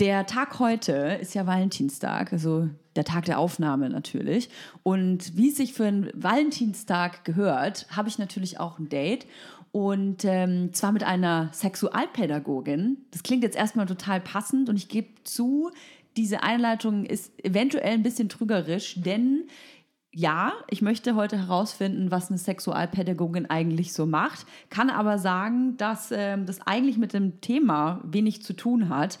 Der Tag heute ist ja Valentinstag, also der Tag der Aufnahme natürlich. Und wie es sich für einen Valentinstag gehört, habe ich natürlich auch ein Date. Und ähm, zwar mit einer Sexualpädagogin. Das klingt jetzt erstmal total passend und ich gebe zu, diese Einleitung ist eventuell ein bisschen trügerisch, denn ja, ich möchte heute herausfinden, was eine Sexualpädagogin eigentlich so macht, kann aber sagen, dass ähm, das eigentlich mit dem Thema wenig zu tun hat.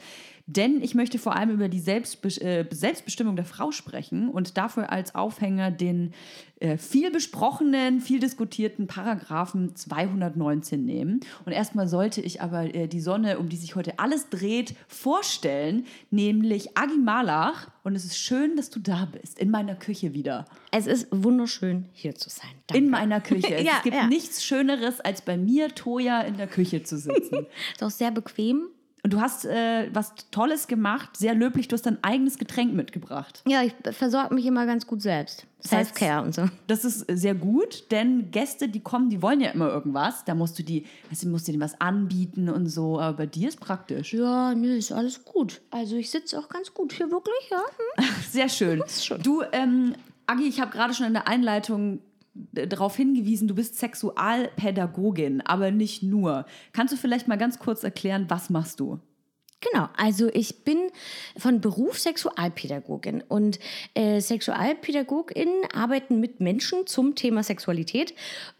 Denn ich möchte vor allem über die Selbstbe äh, Selbstbestimmung der Frau sprechen und dafür als Aufhänger den äh, viel besprochenen, viel diskutierten Paragraphen 219 nehmen. Und erstmal sollte ich aber äh, die Sonne, um die sich heute alles dreht, vorstellen, nämlich Agi Malach. Und es ist schön, dass du da bist, in meiner Küche wieder. Es ist wunderschön, hier zu sein. Danke. In meiner Küche. Es ja, gibt ja. nichts Schöneres, als bei mir, Toja, in der Küche zu sitzen. ist auch sehr bequem. Und du hast äh, was Tolles gemacht, sehr löblich. Du hast dein eigenes Getränk mitgebracht. Ja, ich versorge mich immer ganz gut selbst. Self-Care und so. Das ist sehr gut, denn Gäste, die kommen, die wollen ja immer irgendwas. Da musst du die, weißt du, musst du denen was anbieten und so. Aber bei dir ist praktisch. Ja, nö, ist alles gut. Also ich sitze auch ganz gut hier wirklich, ja. Hm? Sehr schön. Du, ähm, Agi, ich habe gerade schon in der Einleitung darauf hingewiesen, du bist Sexualpädagogin, aber nicht nur. Kannst du vielleicht mal ganz kurz erklären, was machst du? Genau, also ich bin von Beruf Sexualpädagogin und äh, SexualpädagogInnen arbeiten mit Menschen zum Thema Sexualität.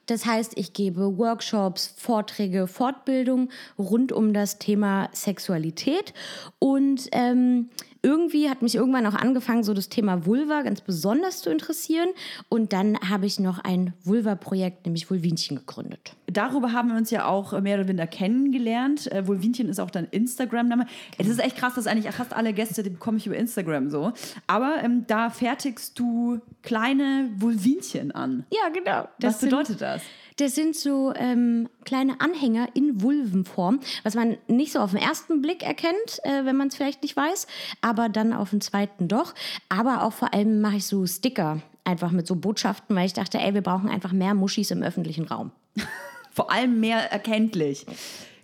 Das heißt, ich gebe Workshops, Vorträge, Fortbildung rund um das Thema Sexualität und ähm, irgendwie hat mich irgendwann auch angefangen, so das Thema Vulva ganz besonders zu interessieren. Und dann habe ich noch ein Vulva-Projekt, nämlich Vulvinchen, gegründet. Darüber haben wir uns ja auch mehr oder weniger kennengelernt. Äh, Vulvinchen ist auch dein Instagram-Name. Es ist echt krass, dass eigentlich fast alle Gäste, die bekomme ich über Instagram so. Aber ähm, da fertigst du kleine Vulvinchen an. Ja, genau. Das Was bedeutet das? Das sind so ähm, kleine Anhänger in Vulvenform, was man nicht so auf den ersten Blick erkennt, äh, wenn man es vielleicht nicht weiß, aber dann auf den zweiten doch. Aber auch vor allem mache ich so Sticker einfach mit so Botschaften, weil ich dachte, ey, wir brauchen einfach mehr Muschis im öffentlichen Raum. vor allem mehr erkenntlich.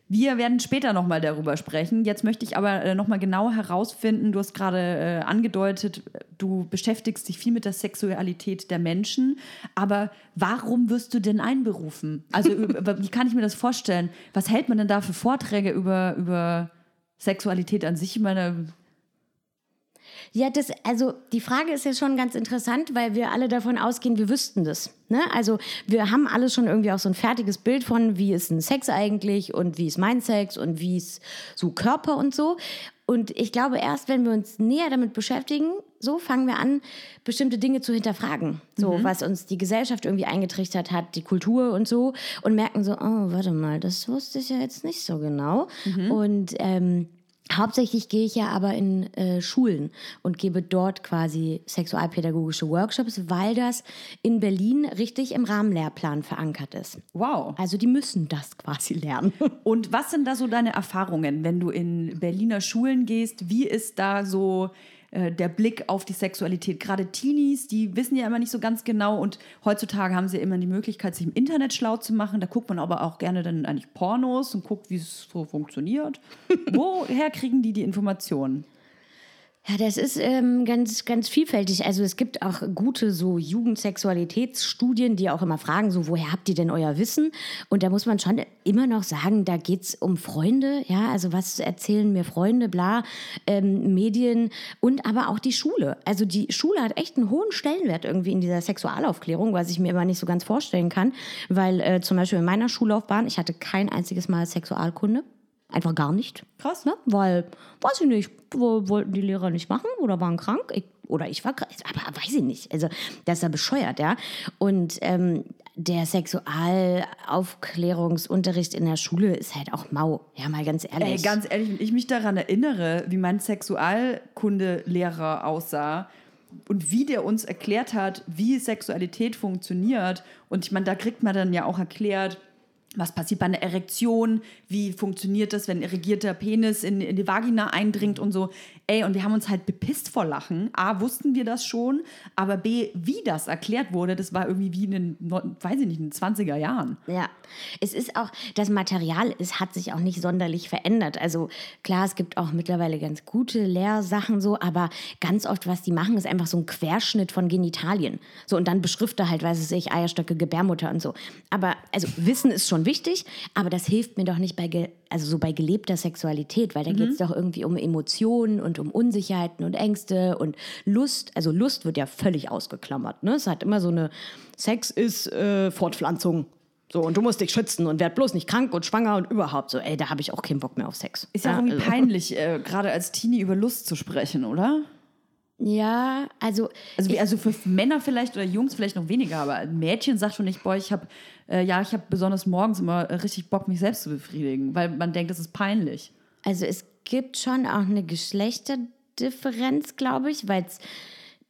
Wir werden später nochmal darüber sprechen. Jetzt möchte ich aber äh, nochmal genau herausfinden, du hast gerade äh, angedeutet, du beschäftigst dich viel mit der Sexualität der Menschen, aber warum wirst du denn einberufen? Also wie kann ich mir das vorstellen? Was hält man denn da für Vorträge über, über Sexualität an sich? Ich meine, ja, das, also die Frage ist ja schon ganz interessant, weil wir alle davon ausgehen, wir wüssten das. Ne? Also wir haben alle schon irgendwie auch so ein fertiges Bild von, wie ist ein Sex eigentlich und wie ist mein Sex und wie ist so Körper und so. Und ich glaube, erst wenn wir uns näher damit beschäftigen, so fangen wir an, bestimmte Dinge zu hinterfragen. So, mhm. was uns die Gesellschaft irgendwie eingetrichtert hat, die Kultur und so. Und merken so, oh, warte mal, das wusste ich ja jetzt nicht so genau. Mhm. Und ähm, Hauptsächlich gehe ich ja aber in äh, Schulen und gebe dort quasi sexualpädagogische Workshops, weil das in Berlin richtig im Rahmenlehrplan verankert ist. Wow. Also die müssen das quasi lernen. Und was sind da so deine Erfahrungen, wenn du in Berliner Schulen gehst? Wie ist da so äh, der Blick auf die Sexualität. Gerade Teenies, die wissen ja immer nicht so ganz genau und heutzutage haben sie immer die Möglichkeit, sich im Internet schlau zu machen. Da guckt man aber auch gerne dann eigentlich Pornos und guckt, wie es so funktioniert. Woher kriegen die die Informationen? Ja, das ist ähm, ganz, ganz vielfältig. Also es gibt auch gute so Jugendsexualitätsstudien, die auch immer fragen, so woher habt ihr denn euer Wissen? Und da muss man schon immer noch sagen, da geht's um Freunde, ja, also was erzählen mir Freunde, bla, ähm, Medien und aber auch die Schule. Also die Schule hat echt einen hohen Stellenwert irgendwie in dieser Sexualaufklärung, was ich mir immer nicht so ganz vorstellen kann, weil äh, zum Beispiel in meiner Schullaufbahn, ich hatte kein einziges Mal Sexualkunde. Einfach gar nicht. Krass. Ne? Weil, weiß ich nicht, wollten die Lehrer nicht machen oder waren krank. Ich, oder ich war krank, aber weiß ich nicht. Also, das ist ja bescheuert, ja. Und ähm, der Sexualaufklärungsunterricht in der Schule ist halt auch mau. Ja, mal ganz ehrlich. Ey, ganz ehrlich, wenn ich mich daran erinnere, wie mein Sexualkundelehrer aussah, und wie der uns erklärt hat, wie Sexualität funktioniert. Und ich meine, da kriegt man dann ja auch erklärt, was passiert bei einer Erektion, wie funktioniert das, wenn ein erregierter Penis in, in die Vagina eindringt und so. Ey, und wir haben uns halt bepisst vor Lachen. A, wussten wir das schon, aber B, wie das erklärt wurde, das war irgendwie wie in den, weiß ich nicht, in den 20er Jahren. Ja, es ist auch, das Material es hat sich auch nicht sonderlich verändert. Also klar, es gibt auch mittlerweile ganz gute Lehrsachen so, aber ganz oft, was die machen, ist einfach so ein Querschnitt von Genitalien. So, und dann beschrifte halt, weiß ich, Eierstöcke, Gebärmutter und so. Aber, also Wissen ist schon wichtig, aber das hilft mir doch nicht bei, ge also so bei gelebter Sexualität, weil da mhm. geht es doch irgendwie um Emotionen und um Unsicherheiten und Ängste und Lust. Also Lust wird ja völlig ausgeklammert. Ne? Es hat immer so eine, Sex ist äh, Fortpflanzung. So, und du musst dich schützen und werd bloß nicht krank und schwanger und überhaupt so. Ey, da habe ich auch keinen Bock mehr auf Sex. Ist ja, ja irgendwie also. peinlich, äh, gerade als Teenie über Lust zu sprechen, oder? Ja, also. Also, wie, also für Männer vielleicht oder Jungs vielleicht noch weniger, aber ein Mädchen sagt schon nicht, boah, ich habe äh, ja, ich habe besonders morgens immer richtig Bock, mich selbst zu befriedigen, weil man denkt, das ist peinlich. Also es gibt schon auch eine Geschlechterdifferenz, glaube ich, weil es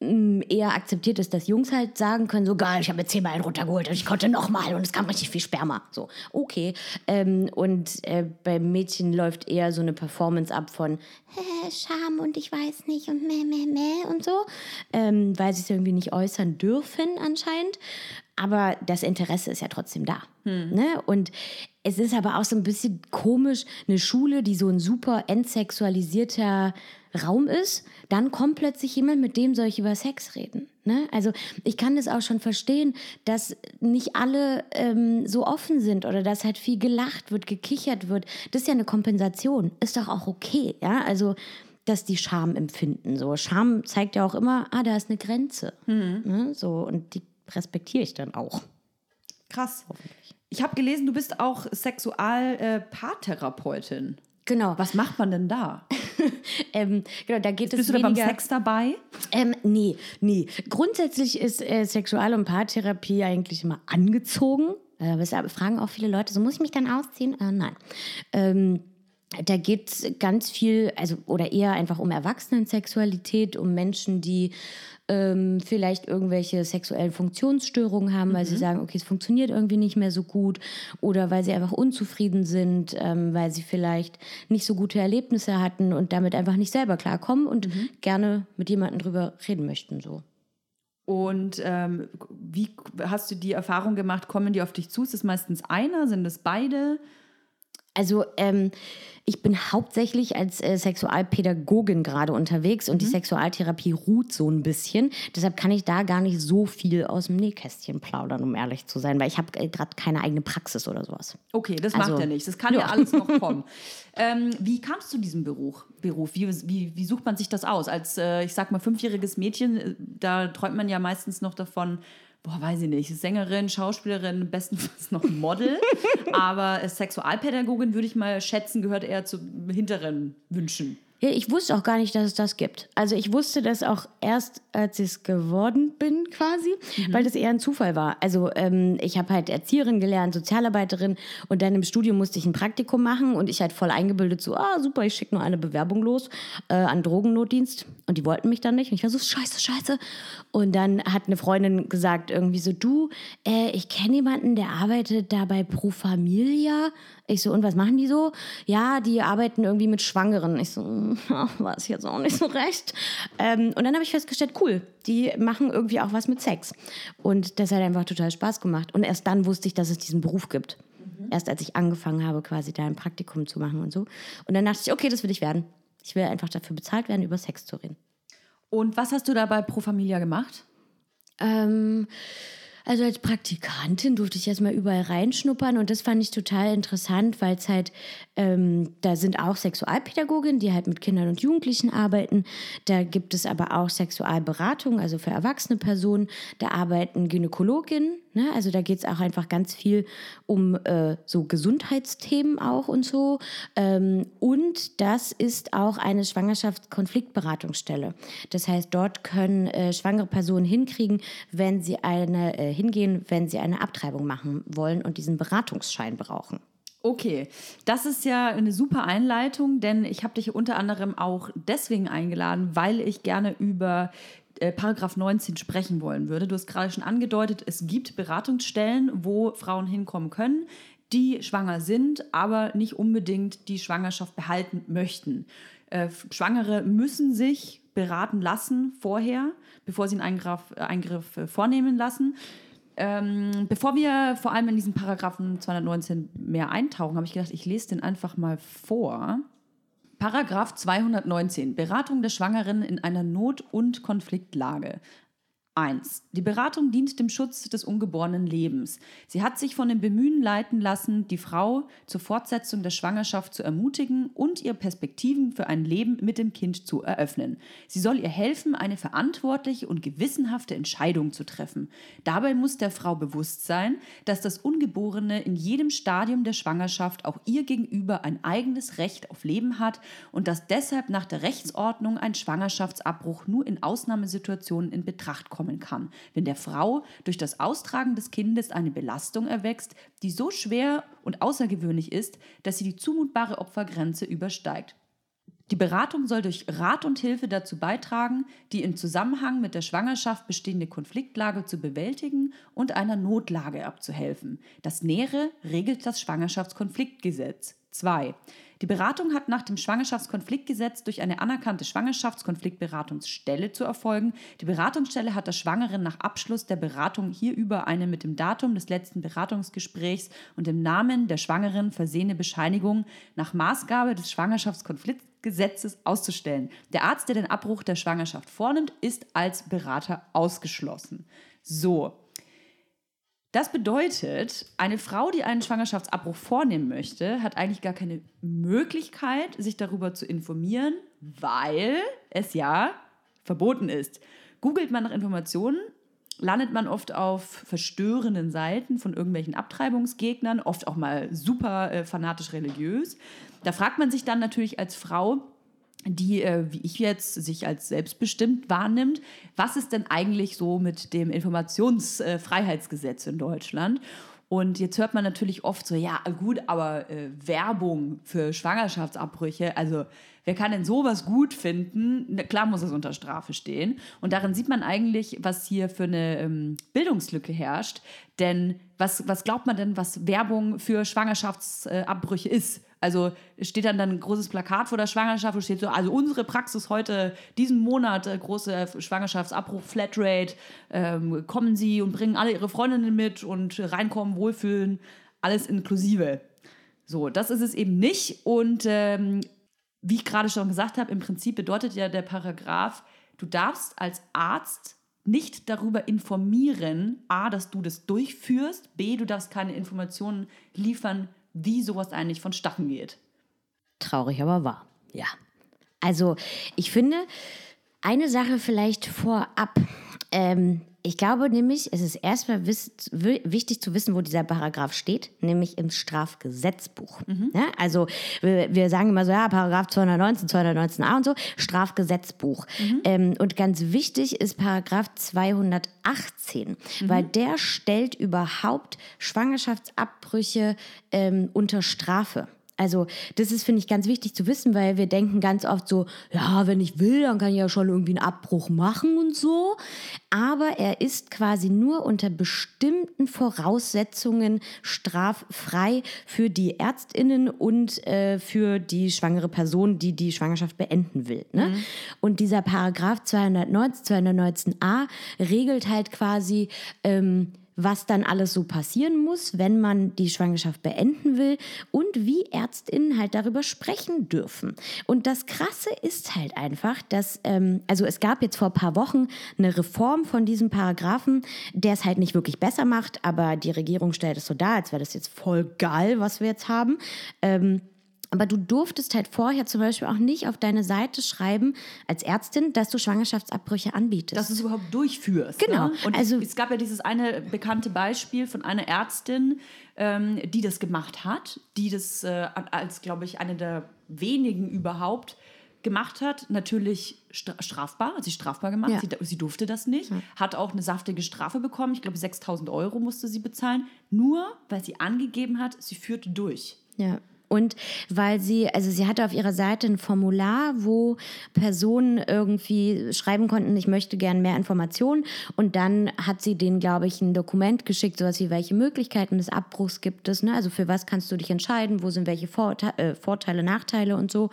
mm, eher akzeptiert ist, dass Jungs halt sagen können, so geil, ich habe jetzt zehnmal einen runtergeholt und ich konnte nochmal und es kam richtig viel Sperma. So, okay. Ähm, und äh, beim Mädchen läuft eher so eine Performance ab von Scham und ich weiß nicht und meh, meh, meh und so, ähm, weil sie es irgendwie nicht äußern dürfen anscheinend. Aber das Interesse ist ja trotzdem da. Hm. Ne? Und es ist aber auch so ein bisschen komisch, eine Schule, die so ein super entsexualisierter Raum ist, dann kommt plötzlich jemand, mit dem soll ich über Sex reden. Ne? Also ich kann das auch schon verstehen, dass nicht alle ähm, so offen sind oder dass halt viel gelacht wird, gekichert wird. Das ist ja eine Kompensation. Ist doch auch okay. Ja? Also dass die Scham empfinden. So Scham zeigt ja auch immer, ah, da ist eine Grenze. Mhm. Ne? So und die respektiere ich dann auch. Krass. Ich habe gelesen, du bist auch Sexualpaartherapeutin. Äh, genau. Was macht man denn da? ähm, genau, da geht bist es du weniger, da beim Sex dabei? Ähm, nee, nee. Grundsätzlich ist äh, Sexual- und Paartherapie eigentlich immer angezogen. Äh, fragen auch viele Leute, so muss ich mich dann ausziehen? Äh, nein. Ähm, da geht es ganz viel, also oder eher einfach um Erwachsenensexualität, um Menschen, die ähm, vielleicht irgendwelche sexuellen Funktionsstörungen haben, weil mhm. sie sagen, okay, es funktioniert irgendwie nicht mehr so gut oder weil sie einfach unzufrieden sind, ähm, weil sie vielleicht nicht so gute Erlebnisse hatten und damit einfach nicht selber klarkommen und mhm. gerne mit jemandem drüber reden möchten. So. Und ähm, wie hast du die Erfahrung gemacht? Kommen die auf dich zu? Ist es meistens einer? Sind es beide? Also ähm, ich bin hauptsächlich als äh, Sexualpädagogin gerade unterwegs und mhm. die Sexualtherapie ruht so ein bisschen. Deshalb kann ich da gar nicht so viel aus dem Nähkästchen plaudern, um ehrlich zu sein, weil ich habe äh, gerade keine eigene Praxis oder sowas. Okay, das also, macht ja nichts. Das kann ja, ja alles noch kommen. ähm, wie kamst du zu diesem Beruf? Beruf? Wie, wie, wie sucht man sich das aus? Als, äh, ich sag mal, fünfjähriges Mädchen, äh, da träumt man ja meistens noch davon, boah, weiß ich nicht, Sängerin, Schauspielerin, bestenfalls noch Model. aber Sexualpädagogin würde ich mal schätzen, gehört eher zu hinteren Wünschen. Ich wusste auch gar nicht, dass es das gibt. Also ich wusste das auch erst, als ich es geworden bin, quasi, mhm. weil das eher ein Zufall war. Also ähm, ich habe halt Erzieherin gelernt, Sozialarbeiterin und dann im Studium musste ich ein Praktikum machen und ich halt voll eingebildet so, ah super, ich schicke nur eine Bewerbung los äh, an Drogennotdienst und die wollten mich dann nicht und ich war so, scheiße, scheiße. Und dann hat eine Freundin gesagt irgendwie so, du, äh, ich kenne jemanden, der arbeitet da bei Pro Familia ich so, und was machen die so? Ja, die arbeiten irgendwie mit Schwangeren. Ich so, hm, weiß jetzt auch nicht so recht. Ähm, und dann habe ich festgestellt, cool, die machen irgendwie auch was mit Sex. Und das hat einfach total Spaß gemacht. Und erst dann wusste ich, dass es diesen Beruf gibt. Mhm. Erst als ich angefangen habe, quasi da ein Praktikum zu machen und so. Und dann dachte ich, okay, das will ich werden. Ich will einfach dafür bezahlt werden, über Sex zu reden. Und was hast du da bei Pro Familia gemacht? Ähm, also als Praktikantin durfte ich erstmal überall reinschnuppern und das fand ich total interessant, weil es halt, ähm, da sind auch Sexualpädagoginnen, die halt mit Kindern und Jugendlichen arbeiten. Da gibt es aber auch Sexualberatung, also für erwachsene Personen. Da arbeiten Gynäkologinnen, ne? also da geht es auch einfach ganz viel um äh, so Gesundheitsthemen auch und so. Ähm, und das ist auch eine Schwangerschaftskonfliktberatungsstelle. Das heißt, dort können äh, schwangere Personen hinkriegen, wenn sie eine äh, hingehen, wenn sie eine Abtreibung machen wollen und diesen Beratungsschein brauchen. Okay, das ist ja eine super Einleitung, denn ich habe dich unter anderem auch deswegen eingeladen, weil ich gerne über äh, Paragraph 19 sprechen wollen würde. Du hast gerade schon angedeutet, es gibt Beratungsstellen, wo Frauen hinkommen können, die schwanger sind, aber nicht unbedingt die Schwangerschaft behalten möchten. Äh, Schwangere müssen sich beraten lassen vorher, bevor sie einen Eingriff, äh, Eingriff äh, vornehmen lassen. Ähm, bevor wir vor allem in diesen Paragraphen 219 mehr eintauchen, habe ich gedacht, ich lese den einfach mal vor. Paragraph 219. Beratung der Schwangeren in einer Not- und Konfliktlage. 1. Die Beratung dient dem Schutz des ungeborenen Lebens. Sie hat sich von dem Bemühen leiten lassen, die Frau zur Fortsetzung der Schwangerschaft zu ermutigen und ihr Perspektiven für ein Leben mit dem Kind zu eröffnen. Sie soll ihr helfen, eine verantwortliche und gewissenhafte Entscheidung zu treffen. Dabei muss der Frau bewusst sein, dass das Ungeborene in jedem Stadium der Schwangerschaft auch ihr gegenüber ein eigenes Recht auf Leben hat und dass deshalb nach der Rechtsordnung ein Schwangerschaftsabbruch nur in Ausnahmesituationen in Betracht kommt kommen kann, wenn der Frau durch das Austragen des Kindes eine Belastung erwächst, die so schwer und außergewöhnlich ist, dass sie die zumutbare Opfergrenze übersteigt. Die Beratung soll durch Rat und Hilfe dazu beitragen, die im Zusammenhang mit der Schwangerschaft bestehende Konfliktlage zu bewältigen und einer Notlage abzuhelfen. Das Nähere regelt das Schwangerschaftskonfliktgesetz. 2. Die Beratung hat nach dem Schwangerschaftskonfliktgesetz durch eine anerkannte Schwangerschaftskonfliktberatungsstelle zu erfolgen. Die Beratungsstelle hat der Schwangeren nach Abschluss der Beratung hierüber eine mit dem Datum des letzten Beratungsgesprächs und dem Namen der Schwangeren versehene Bescheinigung nach Maßgabe des Schwangerschaftskonfliktgesetzes auszustellen. Der Arzt, der den Abbruch der Schwangerschaft vornimmt, ist als Berater ausgeschlossen. So, das bedeutet, eine Frau, die einen Schwangerschaftsabbruch vornehmen möchte, hat eigentlich gar keine Möglichkeit, sich darüber zu informieren, weil es ja verboten ist. Googelt man nach Informationen, landet man oft auf verstörenden Seiten von irgendwelchen Abtreibungsgegnern, oft auch mal super äh, fanatisch religiös. Da fragt man sich dann natürlich als Frau, die, äh, wie ich jetzt, sich als selbstbestimmt wahrnimmt. Was ist denn eigentlich so mit dem Informationsfreiheitsgesetz in Deutschland? Und jetzt hört man natürlich oft so, ja gut, aber äh, Werbung für Schwangerschaftsabbrüche, also wer kann denn sowas gut finden? Na, klar muss es unter Strafe stehen. Und darin sieht man eigentlich, was hier für eine ähm, Bildungslücke herrscht. Denn was, was glaubt man denn, was Werbung für Schwangerschaftsabbrüche ist? Also steht dann, dann ein großes Plakat vor der Schwangerschaft, wo steht so, also unsere Praxis heute, diesen Monat, äh, große Schwangerschaftsabbruch, Flatrate, ähm, kommen Sie und bringen alle Ihre Freundinnen mit und reinkommen, wohlfühlen, alles inklusive. So, das ist es eben nicht. Und ähm, wie ich gerade schon gesagt habe, im Prinzip bedeutet ja der Paragraph, du darfst als Arzt nicht darüber informieren, a, dass du das durchführst, b, du darfst keine Informationen liefern, wie sowas eigentlich vonstatten geht. Traurig, aber wahr. Ja. Also, ich finde, eine Sache vielleicht vorab. Ähm, ich glaube nämlich, es ist erstmal wichtig zu wissen, wo dieser Paragraph steht, nämlich im Strafgesetzbuch. Mhm. Ja, also wir, wir, sagen immer so, ja, Paragraph 219, 219a und so, Strafgesetzbuch. Mhm. Ähm, und ganz wichtig ist Paragraph 218, mhm. weil der stellt überhaupt Schwangerschaftsabbrüche ähm, unter Strafe. Also das ist, finde ich, ganz wichtig zu wissen, weil wir denken ganz oft so, ja, wenn ich will, dann kann ich ja schon irgendwie einen Abbruch machen und so. Aber er ist quasi nur unter bestimmten Voraussetzungen straffrei für die Ärztinnen und äh, für die schwangere Person, die die Schwangerschaft beenden will. Ne? Mhm. Und dieser Paragraph 219, 219a regelt halt quasi... Ähm, was dann alles so passieren muss, wenn man die Schwangerschaft beenden will und wie Ärztinnen halt darüber sprechen dürfen. Und das Krasse ist halt einfach, dass, ähm, also es gab jetzt vor ein paar Wochen eine Reform von diesem Paragraphen, der es halt nicht wirklich besser macht, aber die Regierung stellt es so dar, als wäre das jetzt voll geil, was wir jetzt haben. Ähm, aber du durftest halt vorher zum Beispiel auch nicht auf deine Seite schreiben als Ärztin, dass du Schwangerschaftsabbrüche anbietest. Dass du es überhaupt durchführst. Genau. Ne? Und also, es gab ja dieses eine bekannte Beispiel von einer Ärztin, ähm, die das gemacht hat, die das äh, als, glaube ich, eine der wenigen überhaupt gemacht hat, natürlich strafbar, hat sie strafbar gemacht, ja. sie, sie, durfte das nicht, ja. hat auch eine saftige Strafe bekommen, ich glaube 6000 Euro musste sie bezahlen, nur weil sie angegeben hat, sie führte durch. Ja. Und weil sie, also sie hatte auf ihrer Seite ein Formular, wo Personen irgendwie schreiben konnten, ich möchte gerne mehr Informationen. Und dann hat sie denen, glaube ich, ein Dokument geschickt, sowas wie, welche Möglichkeiten des Abbruchs gibt es. Ne? Also für was kannst du dich entscheiden, wo sind welche äh, Vorteile, Nachteile und so.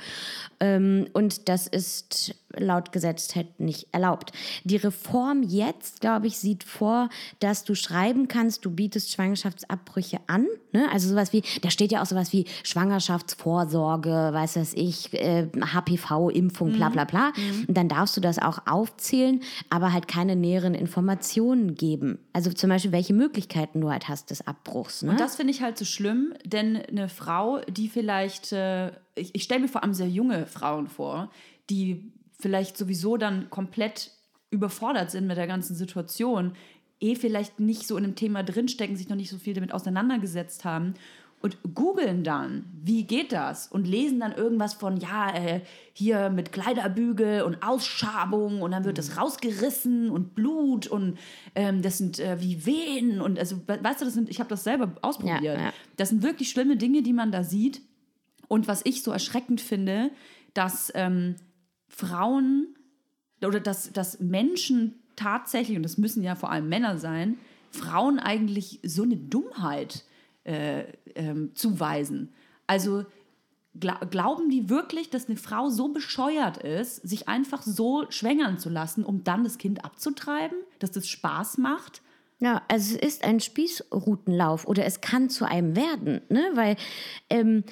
Ähm, und das ist laut Gesetz nicht erlaubt. Die Reform jetzt, glaube ich, sieht vor, dass du schreiben kannst, du bietest Schwangerschaftsabbrüche an. Ne? Also sowas wie, da steht ja auch sowas wie Schwangerschaftsvorsorge, weiß was ich, äh, HPV-Impfung, bla bla bla. Mhm. Und dann darfst du das auch aufzählen, aber halt keine näheren Informationen geben. Also zum Beispiel, welche Möglichkeiten du halt hast des Abbruchs. Ne? Und das finde ich halt so schlimm, denn eine Frau, die vielleicht, äh, ich, ich stelle mir vor allem sehr junge Frauen vor, die vielleicht sowieso dann komplett überfordert sind mit der ganzen Situation, eh vielleicht nicht so in einem Thema drinstecken, sich noch nicht so viel damit auseinandergesetzt haben und googeln dann, wie geht das? Und lesen dann irgendwas von, ja, äh, hier mit Kleiderbügel und Ausschabung und dann wird das mhm. rausgerissen und Blut und ähm, das sind äh, wie Wehen und also, weißt du, das sind, ich habe das selber ausprobiert. Ja, ja. Das sind wirklich schlimme Dinge, die man da sieht. Und was ich so erschreckend finde, dass ähm, Frauen oder dass, dass Menschen tatsächlich, und das müssen ja vor allem Männer sein, Frauen eigentlich so eine Dummheit äh, ähm, zuweisen. Also gla glauben die wirklich, dass eine Frau so bescheuert ist, sich einfach so schwängern zu lassen, um dann das Kind abzutreiben, dass das Spaß macht? Ja, also es ist ein Spießrutenlauf oder es kann zu einem werden, ne? Weil ähm,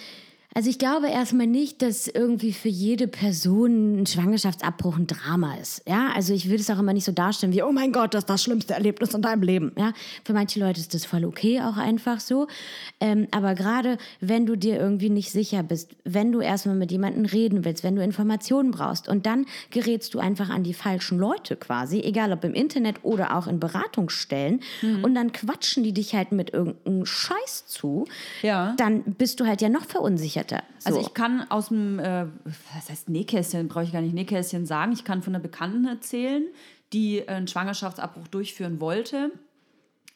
also ich glaube erstmal nicht, dass irgendwie für jede Person ein Schwangerschaftsabbruch ein Drama ist. Ja, also ich würde es auch immer nicht so darstellen wie, oh mein Gott, das ist das schlimmste Erlebnis in deinem Leben. Ja, für manche Leute ist das voll okay, auch einfach so. Ähm, aber gerade wenn du dir irgendwie nicht sicher bist, wenn du erstmal mit jemandem reden willst, wenn du Informationen brauchst und dann gerätst du einfach an die falschen Leute quasi, egal ob im Internet oder auch in Beratungsstellen mhm. und dann quatschen die dich halt mit irgendeinem Scheiß zu, ja. dann bist du halt ja noch verunsichert verunsicherter. So. Also ich kann aus dem, äh, was heißt Nähkästchen, brauche ich gar nicht Nähkästchen sagen. Ich kann von einer Bekannten erzählen, die einen Schwangerschaftsabbruch durchführen wollte.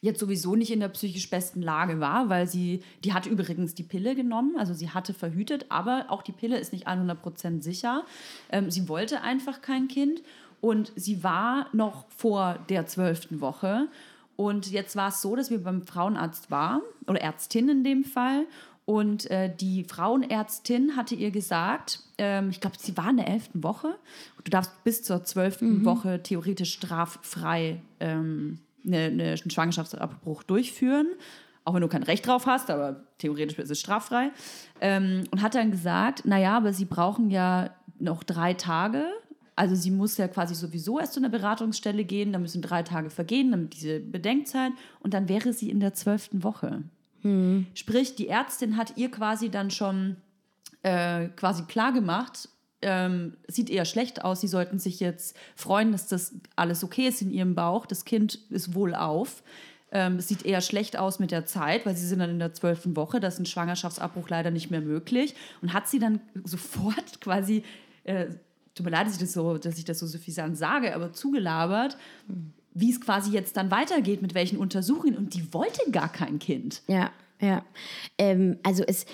Jetzt sowieso nicht in der psychisch besten Lage war, weil sie, die hatte übrigens die Pille genommen, also sie hatte verhütet, aber auch die Pille ist nicht 100% sicher. Ähm, sie wollte einfach kein Kind und sie war noch vor der zwölften Woche. Und jetzt war es so, dass wir beim Frauenarzt waren, oder Ärztin in dem Fall. Und äh, die Frauenärztin hatte ihr gesagt, ähm, ich glaube, sie war in der elften Woche. Du darfst bis zur zwölften mhm. Woche theoretisch straffrei ähm, eine, eine, einen Schwangerschaftsabbruch durchführen. Auch wenn du kein Recht drauf hast, aber theoretisch ist es straffrei. Ähm, und hat dann gesagt, naja, aber sie brauchen ja noch drei Tage. Also sie muss ja quasi sowieso erst zu einer Beratungsstelle gehen, da müssen drei Tage vergehen, damit diese Bedenkzeit. Und dann wäre sie in der zwölften Woche. Hm. Sprich, die Ärztin hat ihr quasi dann schon äh, quasi klar gemacht, ähm, sieht eher schlecht aus. Sie sollten sich jetzt freuen, dass das alles okay ist in ihrem Bauch. Das Kind ist wohlauf. Ähm, es sieht eher schlecht aus mit der Zeit, weil sie sind dann in der zwölften Woche. Da ist ein Schwangerschaftsabbruch leider nicht mehr möglich. Und hat sie dann sofort quasi, äh, tut mir leid, dass ich das so, dass ich das so suffisant sage, aber zugelabert. Hm wie es quasi jetzt dann weitergeht, mit welchen Untersuchungen. Und die wollte gar kein Kind. Ja, ja. Ähm, also es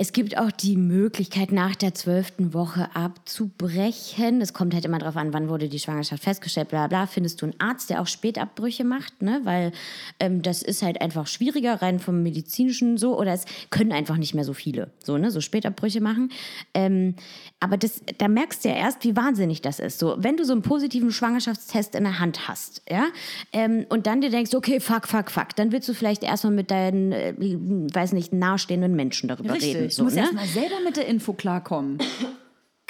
es gibt auch die Möglichkeit, nach der zwölften Woche abzubrechen. Es kommt halt immer darauf an, wann wurde die Schwangerschaft festgestellt, bla bla. Findest du einen Arzt, der auch Spätabbrüche macht, ne? Weil ähm, das ist halt einfach schwieriger, rein vom medizinischen so, oder es können einfach nicht mehr so viele, so, ne? So Spätabbrüche machen. Ähm, aber das, da merkst du ja erst, wie wahnsinnig das ist. So, wenn du so einen positiven Schwangerschaftstest in der Hand hast, ja, ähm, und dann dir denkst, okay, fuck, fuck, fuck, dann willst du vielleicht erstmal mit deinen, äh, weiß nicht, nahestehenden Menschen darüber Richtig. reden. So, du musst ne? erstmal selber mit der Info klarkommen.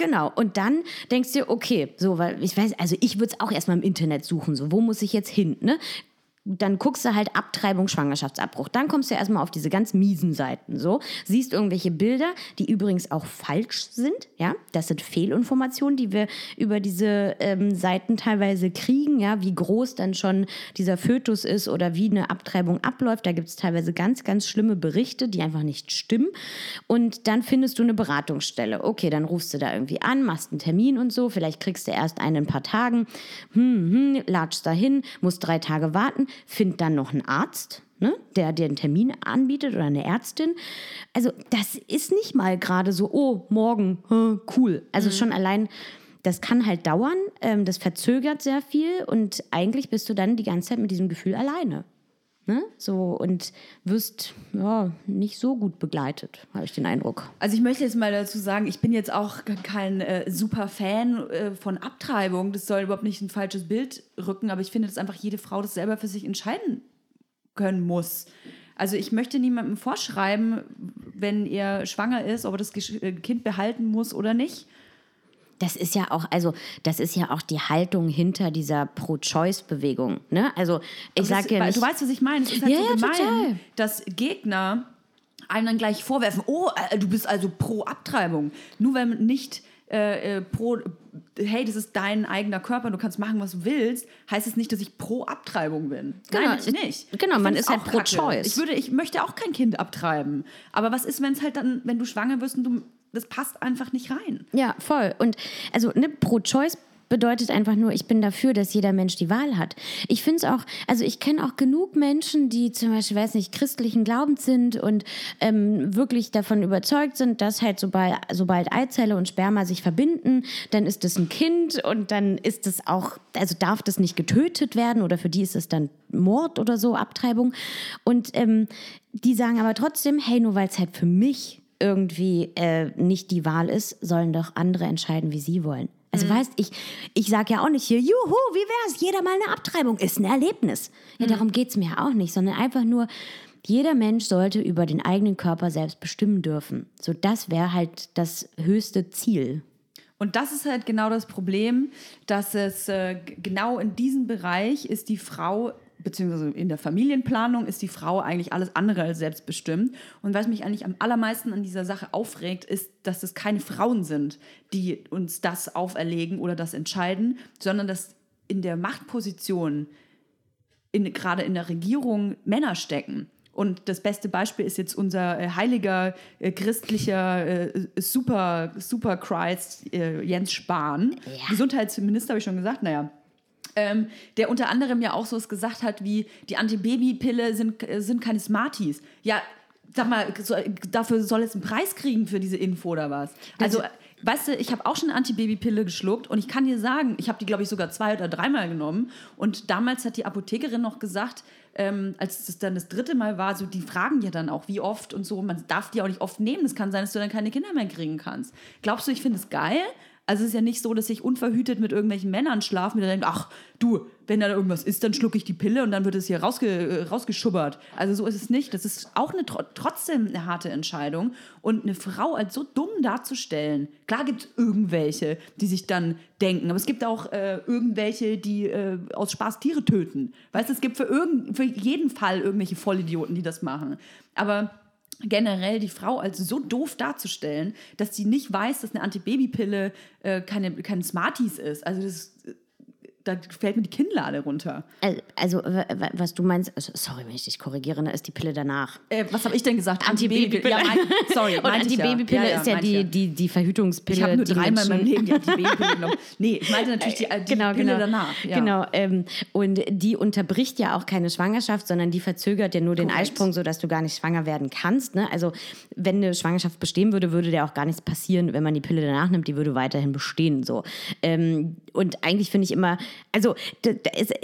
Genau, und dann denkst du, okay, so, weil ich weiß, also ich würde es auch erstmal im Internet suchen, so, wo muss ich jetzt hin, ne? Dann guckst du halt Abtreibung, Schwangerschaftsabbruch. Dann kommst du erstmal auf diese ganz miesen Seiten, so. Siehst irgendwelche Bilder, die übrigens auch falsch sind, ja. Das sind Fehlinformationen, die wir über diese ähm, Seiten teilweise kriegen, ja. Wie groß dann schon dieser Fötus ist oder wie eine Abtreibung abläuft. Da gibt es teilweise ganz, ganz schlimme Berichte, die einfach nicht stimmen. Und dann findest du eine Beratungsstelle. Okay, dann rufst du da irgendwie an, machst einen Termin und so. Vielleicht kriegst du erst einen in ein paar Tagen. Hm, hm, latschst da hin, musst drei Tage warten find dann noch einen Arzt, ne, der dir einen Termin anbietet oder eine Ärztin. Also das ist nicht mal gerade so, oh, morgen, cool. Also schon allein, das kann halt dauern, ähm, das verzögert sehr viel und eigentlich bist du dann die ganze Zeit mit diesem Gefühl alleine. Ne? So und wirst ja nicht so gut begleitet, habe ich den Eindruck. Also ich möchte jetzt mal dazu sagen, ich bin jetzt auch kein äh, super Fan äh, von Abtreibung. Das soll überhaupt nicht ein falsches Bild rücken, aber ich finde, dass einfach jede Frau das selber für sich entscheiden können muss. Also ich möchte niemandem vorschreiben, wenn er schwanger ist, ob er das äh, Kind behalten muss oder nicht. Das ist ja auch, also das ist ja auch die Haltung hinter dieser Pro-Choice-Bewegung. Ne? Also ich das- sage ja nicht. Du weißt, was ich meine. Es ist halt Ja, so gemein, total. dass Gegner einem dann gleich vorwerfen, oh, äh, du bist also pro Abtreibung. Nur wenn man nicht äh, äh, pro, hey, das ist dein eigener Körper, du kannst machen, was du willst, heißt es nicht, dass ich pro Abtreibung bin. Genau, Nein, nicht. genau, Ich man ist halt pro kacke. choice. Ich würde, ich möchte auch kein Kind abtreiben. Aber was ist, wenn es halt dann, wenn du schwanger wirst und du, das passt einfach nicht rein? Ja, voll. Und also ne, Pro-Choice bedeutet einfach nur, ich bin dafür, dass jeder Mensch die Wahl hat. Ich finde es auch, also ich kenne auch genug Menschen, die zum Beispiel, weiß nicht, christlichen Glaubens sind und ähm, wirklich davon überzeugt sind, dass halt sobald, sobald Eizelle und Sperma sich verbinden, dann ist es ein Kind und dann ist es auch, also darf das nicht getötet werden oder für die ist es dann Mord oder so, Abtreibung. Und ähm, die sagen aber trotzdem, hey, nur weil es halt für mich irgendwie äh, nicht die Wahl ist, sollen doch andere entscheiden, wie sie wollen. Also weißt, ich, ich sage ja auch nicht hier, juhu, wie wär's, jeder mal eine Abtreibung, ist ein Erlebnis. Ja, darum geht's mir ja auch nicht, sondern einfach nur, jeder Mensch sollte über den eigenen Körper selbst bestimmen dürfen. So, das wäre halt das höchste Ziel. Und das ist halt genau das Problem, dass es äh, genau in diesem Bereich ist die Frau, beziehungsweise in der Familienplanung ist die Frau eigentlich alles andere als selbstbestimmt. Und was mich eigentlich am allermeisten an dieser Sache aufregt, ist, dass es keine Frauen sind, die uns das auferlegen oder das entscheiden, sondern dass in der Machtposition in, gerade in der Regierung Männer stecken. Und das beste Beispiel ist jetzt unser äh, heiliger äh, christlicher äh, Super, Super Christ äh, Jens Spahn. Gesundheitsminister habe ich schon gesagt, naja. Ähm, der unter anderem ja auch so was gesagt hat, wie die Antibabypille sind, äh, sind keine Smarties. Ja, sag mal, so, dafür soll es einen Preis kriegen für diese Info oder was? Also, weißt du, ich habe auch schon eine Antibabypille geschluckt und ich kann dir sagen, ich habe die, glaube ich, sogar zwei oder dreimal genommen. Und damals hat die Apothekerin noch gesagt, ähm, als es dann das dritte Mal war, so die fragen ja dann auch, wie oft und so. Man darf die auch nicht oft nehmen. Es kann sein, dass du dann keine Kinder mehr kriegen kannst. Glaubst du, ich finde es geil? Also es ist ja nicht so, dass ich unverhütet mit irgendwelchen Männern schlafe, mit denen denke, ach du, wenn da irgendwas ist, dann schlucke ich die Pille und dann wird es hier rausge äh, rausgeschubbert. Also so ist es nicht. Das ist auch eine, tro- trotzdem eine harte Entscheidung. Und eine Frau als so dumm darzustellen, klar gibt es irgendwelche, die sich dann denken, aber es gibt auch äh, irgendwelche, die äh, aus Spaß Tiere töten. Weißt du, es gibt für, irgend, für jeden Fall irgendwelche Vollidioten, die das machen. Aber generell die Frau als so doof darzustellen, dass sie nicht weiß, dass eine Antibabypille äh, keine, keine Smarties ist. Also das, äh, da fällt mir die Kinnlade runter. Al- Also, was du meinst, also, sorry, wenn ich dich korrigiere, ne, ist die Pille danach. Äh, was habe ich denn gesagt? Antibabypille. Ja, mein, sorry, Und ja. Antibabypille Ja, ja, ist ja die, ja. die, die Verhütungspille. Ich habe nur dreimal in meinem Leben die Antibabypille genommen. Nee, ich meinte natürlich die, die genau, Pille genau. danach. Ja. Genau. Ähm, und die unterbricht ja auch keine Schwangerschaft, sondern die verzögert ja nur den Korrekt. Eisprung, sodass du gar nicht schwanger werden kannst. Ne? Also, wenn eine Schwangerschaft bestehen würde, würde dir auch gar nichts passieren, wenn man die Pille danach nimmt. Die würde weiterhin bestehen. So. Ähm, und eigentlich finde ich immer, also,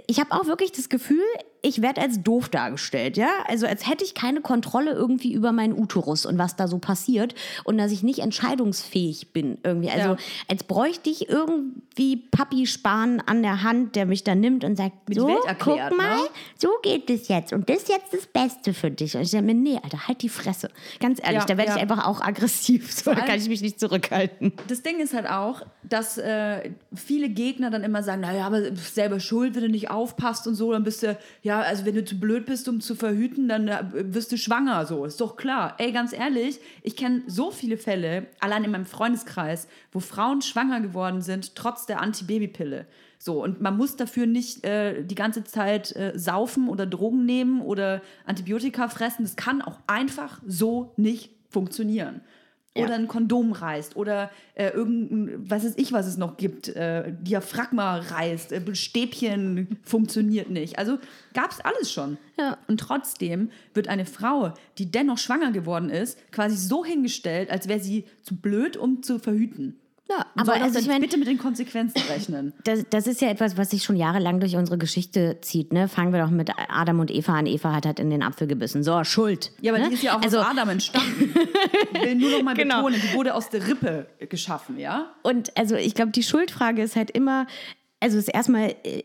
ich habe auch wirklich das Gefühl, ich werde als doof dargestellt, ja? Also als hätte ich keine Kontrolle irgendwie über meinen Uterus und was da so passiert und dass ich nicht entscheidungsfähig bin irgendwie. Also Ja. als bräuchte ich irgendwie Papi Spahn an der Hand, der mich da nimmt und sagt, die so, erklärt, guck mal, ne? so geht es jetzt und das ist jetzt das Beste für dich. Und ich denke mir, nee, Alter, halt die Fresse. Ganz ehrlich, Ja, da werde ja. ich einfach auch aggressiv. So, da kann ich mich nicht zurückhalten. das Ding ist halt auch, dass äh, viele Gegner dann immer sagen, naja, aber selber schuld, wenn du nicht aufpasst und so, dann bist du, ja, also wenn du zu blöd bist, um zu verhüten, dann äh, wirst du schwanger, so, ist doch klar. Ey, ganz ehrlich, ich kenne so viele Fälle, allein in meinem Freundeskreis, wo Frauen schwanger geworden sind, trotz der Antibabypille. So, und man muss dafür nicht äh, die ganze Zeit äh, saufen oder Drogen nehmen oder Antibiotika fressen. Das kann auch einfach so nicht funktionieren. Oder ein Kondom reißt oder äh, irgendein, was weiß ich, was es noch gibt, äh, Diaphragma reißt, äh, Stäbchen funktioniert nicht. Also gab es alles schon. Ja. Und trotzdem wird eine Frau, die dennoch schwanger geworden ist, quasi so hingestellt, als wäre sie zu blöd, um zu verhüten. Ja, Aber also ich meine, bitte mit den Konsequenzen rechnen. das, das ist ja etwas, was sich schon jahrelang durch unsere Geschichte zieht. Ne? Fangen wir doch mit Adam und Eva an. Eva hat halt in den Apfel gebissen. So, Schuld. Ja, aber ne? die ist ja auch also, aus Adam entstanden. Ich will nur noch mal Genau. betonen, die wurde aus der Rippe geschaffen, ja? Und also ich glaube, die Schuldfrage ist halt immer, also ist erstmal äh,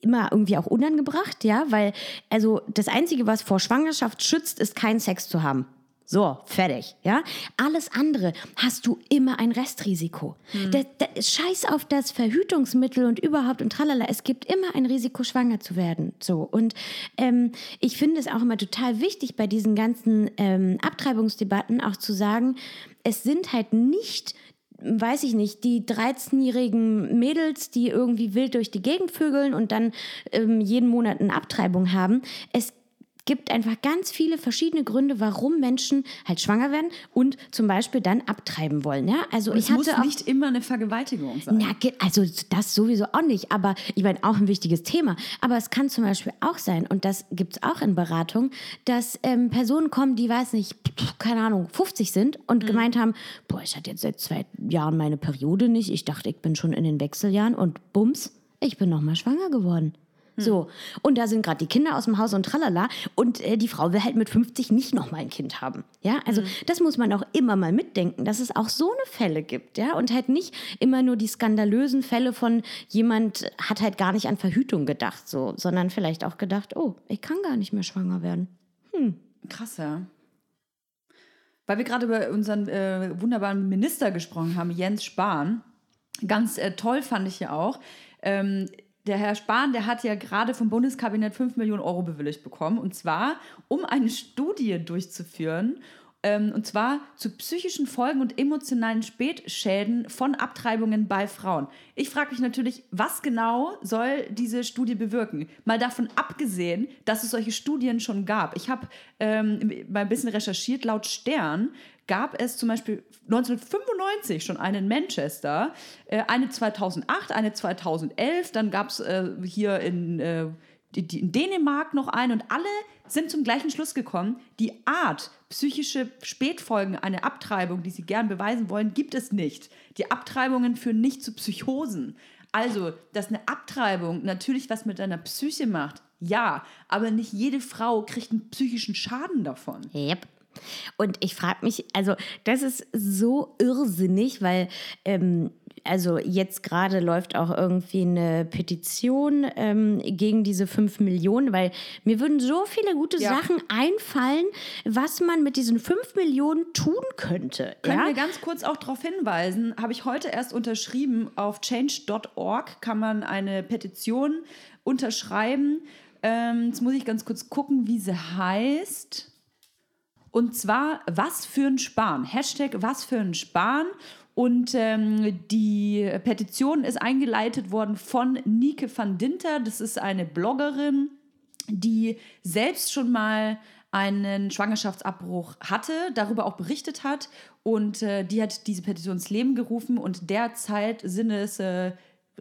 immer irgendwie auch unangebracht, ja, weil also das Einzige, was vor Schwangerschaft schützt, ist kein Sex zu haben. So, fertig, ja. Alles andere hast du immer ein Restrisiko. Da, da, scheiß auf das Verhütungsmittel und überhaupt und tralala. Es gibt immer ein Risiko, schwanger zu werden. So. Und ähm, ich finde es auch immer total wichtig, bei diesen ganzen ähm, Abtreibungsdebatten auch zu sagen, es sind halt nicht weiß ich nicht, die 13-jährigen Mädels, die irgendwie wild durch die Gegend vögeln und dann ähm, jeden Monat eine Abtreibung haben. Es gibt einfach ganz viele verschiedene Gründe, warum Menschen halt schwanger werden und zum Beispiel dann abtreiben wollen. Ja? Also Und ich es muss hatte auch nicht immer eine Vergewaltigung sein. na, also das sowieso auch nicht, aber ich meine auch ein wichtiges Thema. Aber es kann zum Beispiel auch sein, und das gibt es auch in Beratung, dass ähm, Personen kommen, die, weiß nicht, keine Ahnung, 50 sind und gemeint haben, boah, ich hatte jetzt seit zwei Jahren meine Periode nicht, ich dachte, ich bin schon in den Wechseljahren und bums, ich bin nochmal schwanger geworden. So, und da sind gerade die Kinder aus dem Haus und tralala. Und äh, die Frau will halt mit 50 nicht nochmal ein Kind haben. Ja, also das muss man auch immer mal mitdenken, dass es auch so eine Fälle gibt. Ja, und halt nicht immer nur die skandalösen Fälle von jemand hat halt gar nicht an Verhütung gedacht, so, sondern vielleicht auch gedacht, oh, ich kann gar nicht mehr schwanger werden. Krass, ja. Weil wir gerade über unseren äh, wunderbaren Minister gesprochen haben, Jens Spahn. Ganz äh, toll fand ich ja auch. Ähm, der Herr Spahn, der hat ja gerade vom Bundeskabinett 5 Millionen Euro bewilligt bekommen. Und zwar, um eine Studie durchzuführen. Ähm, und zwar zu psychischen Folgen und emotionalen Spätschäden von Abtreibungen bei Frauen. Ich frage mich natürlich, was genau soll diese Studie bewirken? Mal davon abgesehen, dass es solche Studien schon gab. Ich habe ähm, mal ein bisschen recherchiert. Laut Stern gab es zum Beispiel 1995 schon eine in Manchester, äh, eine 2008, eine 2011, dann gab es äh, hier in, äh, in Dänemark noch eine und alle sind zum gleichen Schluss gekommen, die Art psychische Spätfolgen einer Abtreibung, die sie gern beweisen wollen, gibt es nicht. Die Abtreibungen führen nicht zu Psychosen. Also, dass eine Abtreibung natürlich was mit deiner Psyche macht, ja, aber nicht jede Frau kriegt einen psychischen Schaden davon. Yep. Und ich frage mich, also das ist so irrsinnig, weil ähm, also jetzt gerade läuft auch irgendwie eine Petition ähm, gegen diese 5 Millionen, weil mir würden so viele gute Ja. Sachen einfallen, was man mit diesen 5 Millionen tun könnte. Können ja? wir ganz kurz auch darauf hinweisen, habe ich heute erst unterschrieben, auf change.org kann man eine Petition unterschreiben. Ähm, jetzt muss ich ganz kurz gucken, wie sie heißt. Und zwar, was für ein Sparen. Hashtag, was für ein Sparen. Und ähm, die Petition ist eingeleitet worden von Nike van Dinter. Das ist eine Bloggerin, die selbst schon mal einen Schwangerschaftsabbruch hatte, darüber auch berichtet hat. Und äh, die hat diese Petition ins Leben gerufen. Und derzeit sind es, äh,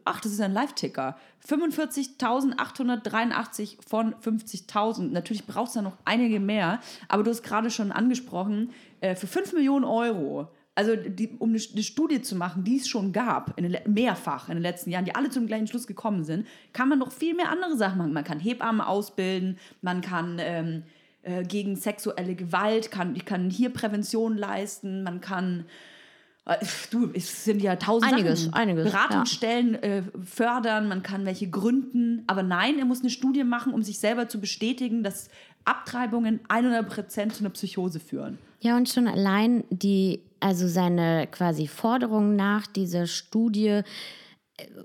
ach, das ist ein Live-Ticker, 45.883 von 50.000. Natürlich braucht es da noch einige mehr. Aber du hast gerade schon angesprochen, äh, für 5 Millionen Euro also die, um eine, eine Studie zu machen, die es schon gab, in den, mehrfach in den letzten Jahren, die alle zum gleichen Schluss gekommen sind, kann man noch viel mehr andere Sachen machen. Man kann Hebammen ausbilden, man kann ähm, äh, gegen sexuelle Gewalt, kann, kann hier Prävention leisten, man kann Du, es sind ja tausend Einiges, Sachen. einiges, Beratungsstellen äh, fördern, man kann welche gründen. Aber nein, er muss eine Studie machen, um sich selber zu bestätigen, dass Abtreibungen 100% zu einer Psychose führen. Ja, und schon allein die, also seine quasi Forderung nach dieser Studie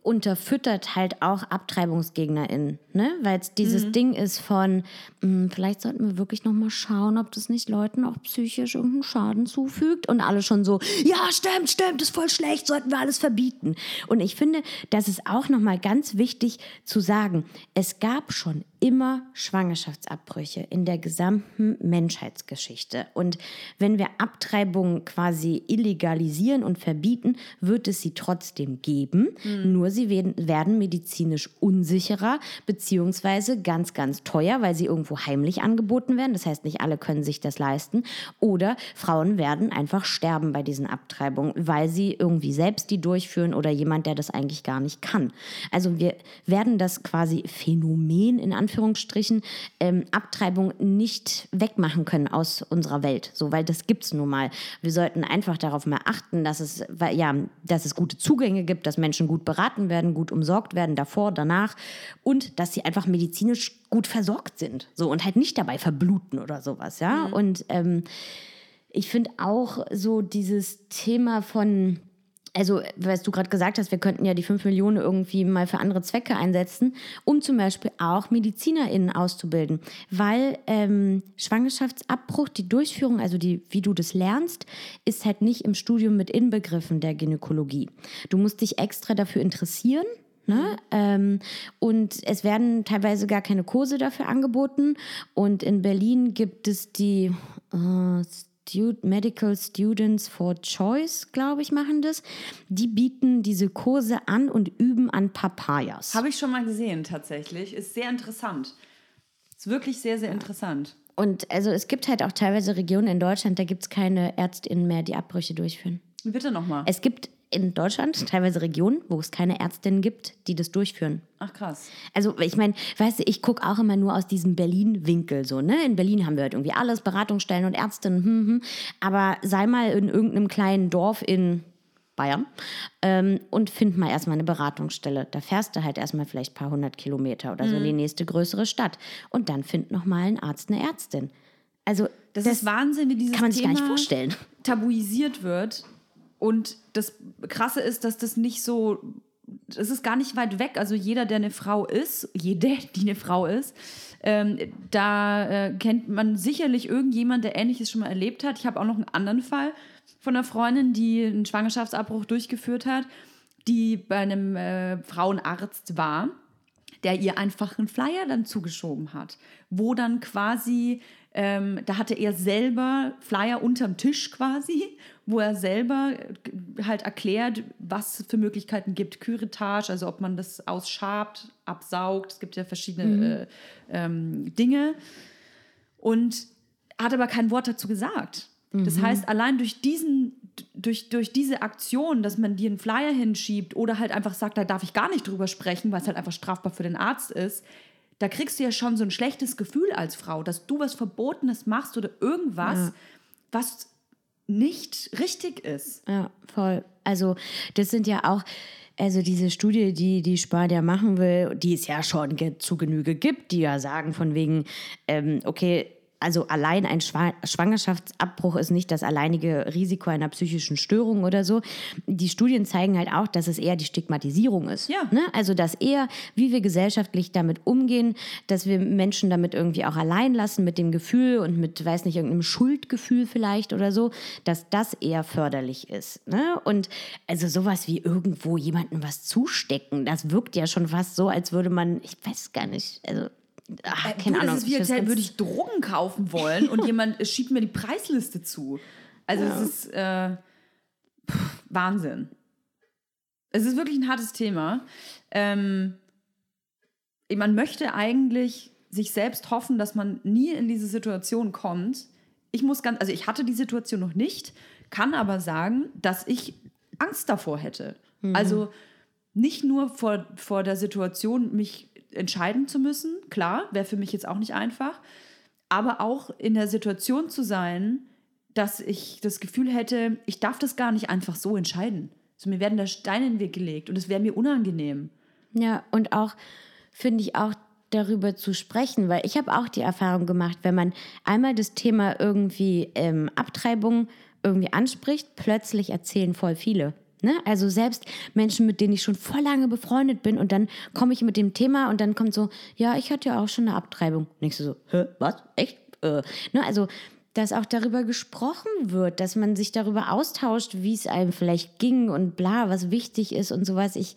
unterfüttert halt auch AbtreibungsgegnerInnen, ne? Weil es dieses Ding ist von, mh, vielleicht sollten wir wirklich nochmal schauen, ob das nicht Leuten auch psychisch irgendeinen Schaden zufügt und alle schon so, ja, stimmt, stimmt, ist voll schlecht, sollten wir alles verbieten. Und ich finde, das ist auch nochmal ganz wichtig zu sagen, es gab schon immer Schwangerschaftsabbrüche in der gesamten Menschheitsgeschichte. Und wenn wir Abtreibungen quasi illegalisieren und verbieten, wird es sie trotzdem geben. Nur sie werden, medizinisch unsicherer, beziehungsweise ganz, ganz teuer, weil sie irgendwo heimlich angeboten werden. Das heißt, nicht alle können sich das leisten. Oder Frauen werden einfach sterben bei diesen Abtreibungen, weil sie irgendwie selbst die durchführen oder jemand, der das eigentlich gar nicht kann. Also wir werden das quasi Phänomen in Anführungsstrichen ähm, Abtreibung nicht wegmachen können aus unserer Welt, so weil das gibt's nun mal. Wir sollten einfach darauf mal achten, dass es ja, dass es gute Zugänge gibt, dass Menschen gut beraten werden, gut umsorgt werden davor, danach und dass sie einfach medizinisch gut versorgt sind, so und halt nicht dabei verbluten oder sowas, ja. Und ähm, ich finde auch so dieses Thema von also, was du gerade gesagt hast, wir könnten ja die 5 Millionen irgendwie mal für andere Zwecke einsetzen, um zum Beispiel auch MedizinerInnen auszubilden. Weil ähm, Schwangerschaftsabbruch, die Durchführung, also die, wie du das lernst, ist halt nicht im Studium mit inbegriffen der Gynäkologie. Du musst dich extra dafür interessieren. Ne? Ähm, und es werden teilweise gar keine Kurse dafür angeboten. Und in Berlin gibt es die äh, Medical Students for Choice, glaube ich, machen das. Die bieten diese Kurse an und üben an Papayas. Habe ich schon mal gesehen, tatsächlich. Ist sehr interessant. Ist wirklich sehr, sehr interessant. Und also es gibt halt auch teilweise Regionen in Deutschland, da gibt es keine ÄrztInnen mehr, die Abbrüche durchführen. Bitte nochmal. Es gibt in Deutschland teilweise Regionen, wo es keine Ärztinnen gibt, die das durchführen. Ach krass. Also ich meine, weißt du, ich gucke auch immer nur aus diesem Berlin-Winkel so, ne? In Berlin haben wir halt irgendwie alles, Beratungsstellen und Ärztinnen, hm, hm. aber sei mal in irgendeinem kleinen Dorf in Bayern ähm, und find mal erstmal eine Beratungsstelle. Da fährst du halt erstmal vielleicht ein paar hundert Kilometer oder so in die nächste größere Stadt und dann find noch mal einen Arzt, eine Ärztin. Also Das, ist Wahnsinn, wie dieses kann man sich Thema gar nicht vorstellen. tabuisiert wird. Und das Krasse ist, dass das nicht so, das ist gar nicht weit weg. Also jeder, der eine Frau ist, jede, die eine Frau ist, ähm, da äh, kennt man sicherlich irgendjemand, der Ähnliches schon mal erlebt hat. Ich habe auch noch einen anderen Fall von einer Freundin, die einen Schwangerschaftsabbruch durchgeführt hat, die bei einem äh, Frauenarzt war der ihr einfach einen Flyer dann zugeschoben hat, wo dann quasi, ähm, da hatte er selber Flyer unterm Tisch quasi, wo er selber äh, halt erklärt, was für Möglichkeiten gibt, Curettage, also ob man das ausschabt, absaugt, es gibt ja verschiedene äh, ähm, Dinge. Und hat aber kein Wort dazu gesagt. Das heißt, allein durch diesen, durch, durch diese Aktion, dass man dir einen Flyer hinschiebt oder halt einfach sagt, da darf ich gar nicht drüber sprechen, weil es halt einfach strafbar für den Arzt ist, da kriegst du ja schon so ein schlechtes Gefühl als Frau, dass du was Verbotenes machst oder irgendwas, was nicht richtig ist. Ja, voll. Also das sind ja auch, also diese Studie, die die ja machen will, die es ja schon zu Genüge gibt, die ja sagen von wegen, ähm, okay, also allein ein Schwa Schwangerschaftsabbruch ist nicht das alleinige Risiko einer psychischen Störung oder so. Die Studien zeigen halt auch, dass es eher die Stigmatisierung ist. Ja. Ne? Also dass eher, wie wir gesellschaftlich damit umgehen, dass wir Menschen damit irgendwie auch allein lassen mit dem Gefühl und mit, weiß nicht, irgendeinem Schuldgefühl vielleicht oder so, dass das eher förderlich ist. Ne? Und also sowas wie irgendwo jemandem was zustecken, das wirkt ja schon fast so, als würde man, ich weiß gar nicht, also ach, keine du, Ahnung. Das ist wie, als würde ich Drogen kaufen wollen und jemand schiebt mir die Preisliste zu. Also es ist äh, pff, Wahnsinn. Es ist wirklich ein hartes Thema. Ähm, man möchte eigentlich sich selbst hoffen, dass man nie in diese Situation kommt. Ich muss ganz, also ich hatte die Situation noch nicht, kann aber sagen, dass ich Angst davor hätte. Also nicht nur vor, vor der Situation, mich entscheiden zu müssen, klar, wäre für mich jetzt auch nicht einfach, aber auch in der Situation zu sein, dass ich das Gefühl hätte, ich darf das gar nicht einfach so entscheiden. Also mir werden da Steine in den Weg gelegt und es wäre mir unangenehm. Ja, und auch finde ich auch darüber zu sprechen, weil ich habe auch die Erfahrung gemacht, wenn man einmal das Thema irgendwie ähm, Abtreibung irgendwie anspricht, plötzlich erzählen voll viele. Ne? Also selbst Menschen, mit denen ich schon voll lange befreundet bin und dann komme ich mit dem Thema und dann kommt so, ja, ich hatte ja auch schon eine Abtreibung. Ich so, hä, was? Echt? Äh. Ne? Also dass auch darüber gesprochen wird, dass man sich darüber austauscht, wie es einem vielleicht ging und bla, was wichtig ist und sowas. Ich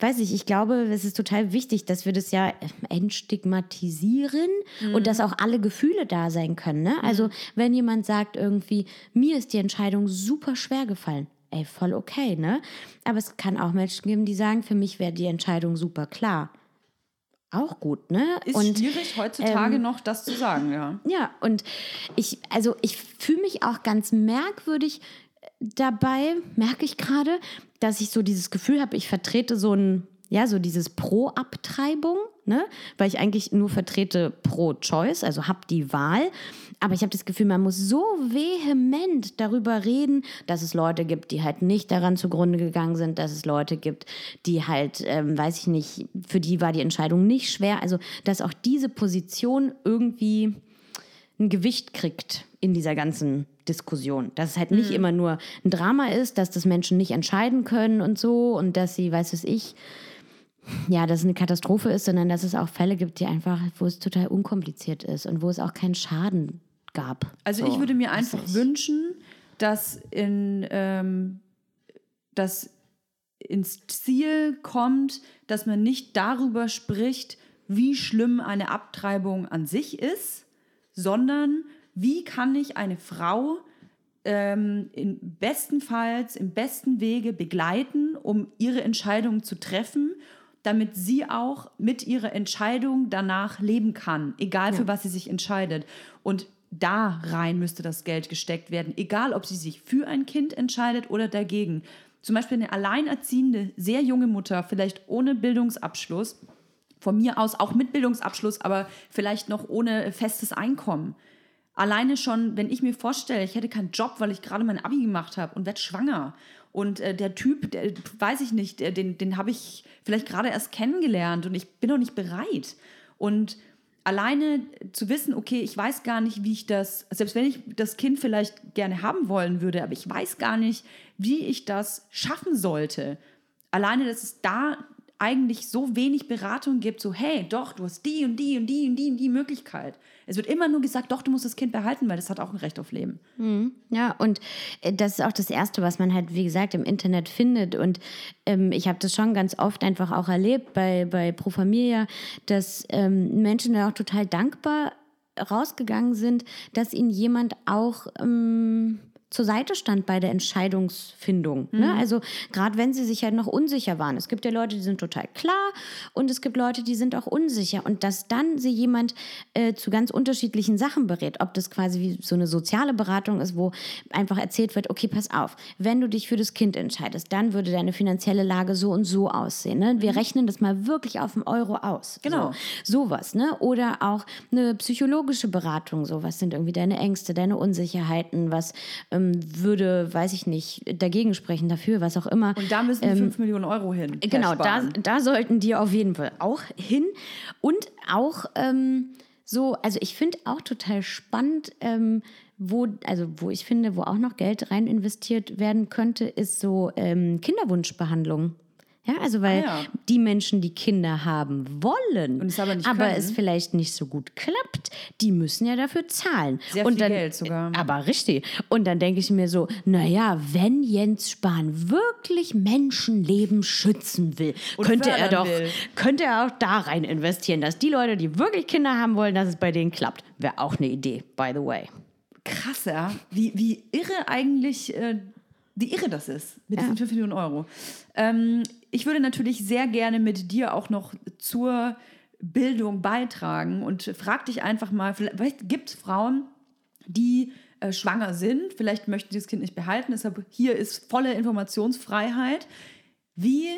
weiß nicht, ich glaube, es ist total wichtig, dass wir das ja entstigmatisieren mhm. und dass auch alle Gefühle da sein können. Ne? Also mhm. wenn jemand sagt irgendwie, mir ist die Entscheidung super schwer gefallen, ey, voll okay, ne? Aber es kann auch Menschen geben, die sagen, für mich wäre die Entscheidung super klar auch gut, ne? Ist und, schwierig heutzutage ähm, noch das zu sagen, ja. Ja, und ich, also ich fühle mich auch ganz merkwürdig dabei, merke ich gerade, dass ich so dieses Gefühl habe, ich vertrete so ein, ja, so dieses Pro-Abtreibung, ne? Weil ich eigentlich nur vertrete Pro-Choice, also habe die Wahl. Aber ich habe das Gefühl, man muss so vehement darüber reden, dass es Leute gibt, die halt nicht daran zugrunde gegangen sind, dass es Leute gibt, die halt, ähm, weiß ich nicht, für die war die Entscheidung nicht schwer. Also, dass auch diese Position irgendwie ein Gewicht kriegt in dieser ganzen Diskussion. Dass es halt nicht mhm. immer nur ein Drama ist, dass das Menschen nicht entscheiden können und so und dass sie, weiß es ich, ja, dass es eine Katastrophe ist, sondern dass es auch Fälle gibt, die einfach, wo es total unkompliziert ist und wo es auch keinen Schaden gab. Also so, ich würde mir einfach ich. wünschen, dass in ähm, dass ins Ziel kommt, dass man nicht darüber spricht, wie schlimm eine Abtreibung an sich ist, sondern wie kann ich eine Frau ähm, in bestenfalls im besten Wege begleiten, um ihre Entscheidung zu treffen, damit sie auch mit ihrer Entscheidung danach leben kann, egal ja. für was sie sich entscheidet. Und da rein müsste das Geld gesteckt werden, egal ob sie sich für ein Kind entscheidet oder dagegen. Zum Beispiel eine alleinerziehende, sehr junge Mutter, vielleicht ohne Bildungsabschluss, von mir aus auch mit Bildungsabschluss, aber vielleicht noch ohne festes Einkommen. Alleine schon, wenn ich mir vorstelle, ich hätte keinen Job, weil ich gerade mein Abi gemacht habe und werde schwanger. Und äh, der Typ, der, weiß ich nicht, der, den, den habe ich vielleicht gerade erst kennengelernt und ich bin noch nicht bereit. Und alleine zu wissen, okay, ich weiß gar nicht, wie ich das, selbst wenn ich das Kind vielleicht gerne haben wollen würde, aber ich weiß gar nicht, wie ich das schaffen sollte. Alleine, dass es da eigentlich so wenig Beratung gibt, so hey, doch, du hast die und die und die und die und die Möglichkeit. Es wird immer nur gesagt, doch, du musst das Kind behalten, weil das hat auch ein Recht auf Leben. Mhm. Ja, und äh, das ist auch das Erste, was man halt, wie gesagt, im Internet findet. Und ähm, ich habe das schon ganz oft einfach auch erlebt bei, bei Pro Familia, dass ähm, Menschen da auch total dankbar rausgegangen sind, dass ihnen jemand auch ähm, zur Seite stand bei der Entscheidungsfindung. Ne? Mhm. Ne? Also gerade wenn sie sich halt noch unsicher waren. Es gibt ja Leute, die sind total klar und es gibt Leute, die sind auch unsicher. Und dass dann sie jemand äh, zu ganz unterschiedlichen Sachen berät, ob das quasi wie so eine soziale Beratung ist, wo einfach erzählt wird, okay, pass auf, wenn du dich für das Kind entscheidest, dann würde deine finanzielle Lage so und so aussehen. Ne? Wir mhm. rechnen das mal wirklich auf den Euro aus. Genau. So, sowas. Ne? Oder auch eine psychologische Beratung. So, was sind irgendwie deine Ängste, deine Unsicherheiten, was ähm, würde, weiß ich nicht, dagegen sprechen, dafür, was auch immer. Und da müssen die ähm, 5 Millionen Euro hin. Genau, da, da sollten die auf jeden Fall auch hin. Und auch ähm, so, also ich finde auch total spannend, ähm, wo, also wo ich finde, wo auch noch Geld rein investiert werden könnte, ist so ähm, Kinderwunschbehandlung. Ja, also weil ah, ja. die Menschen, die Kinder haben wollen, es aber, aber es vielleicht nicht so gut klappt, die müssen ja dafür zahlen. Sehr und viel dann, Geld sogar. Aber richtig. Und dann denke ich mir so, naja, wenn Jens Spahn wirklich Menschenleben schützen will, und könnte er doch, will. könnte er auch da rein investieren, dass die Leute, die wirklich Kinder haben wollen, dass es bei denen klappt. Wäre auch eine Idee, by the way. Krass, ja. Wie, wie irre eigentlich äh, wie irre das ist mit diesen 5 Millionen Euro. Ähm, ich würde natürlich sehr gerne mit dir auch noch zur Bildung beitragen und frag dich einfach mal, vielleicht gibt es Frauen, die äh, schwanger sind, vielleicht möchten sie das Kind nicht behalten, deshalb hier ist volle Informationsfreiheit. Wie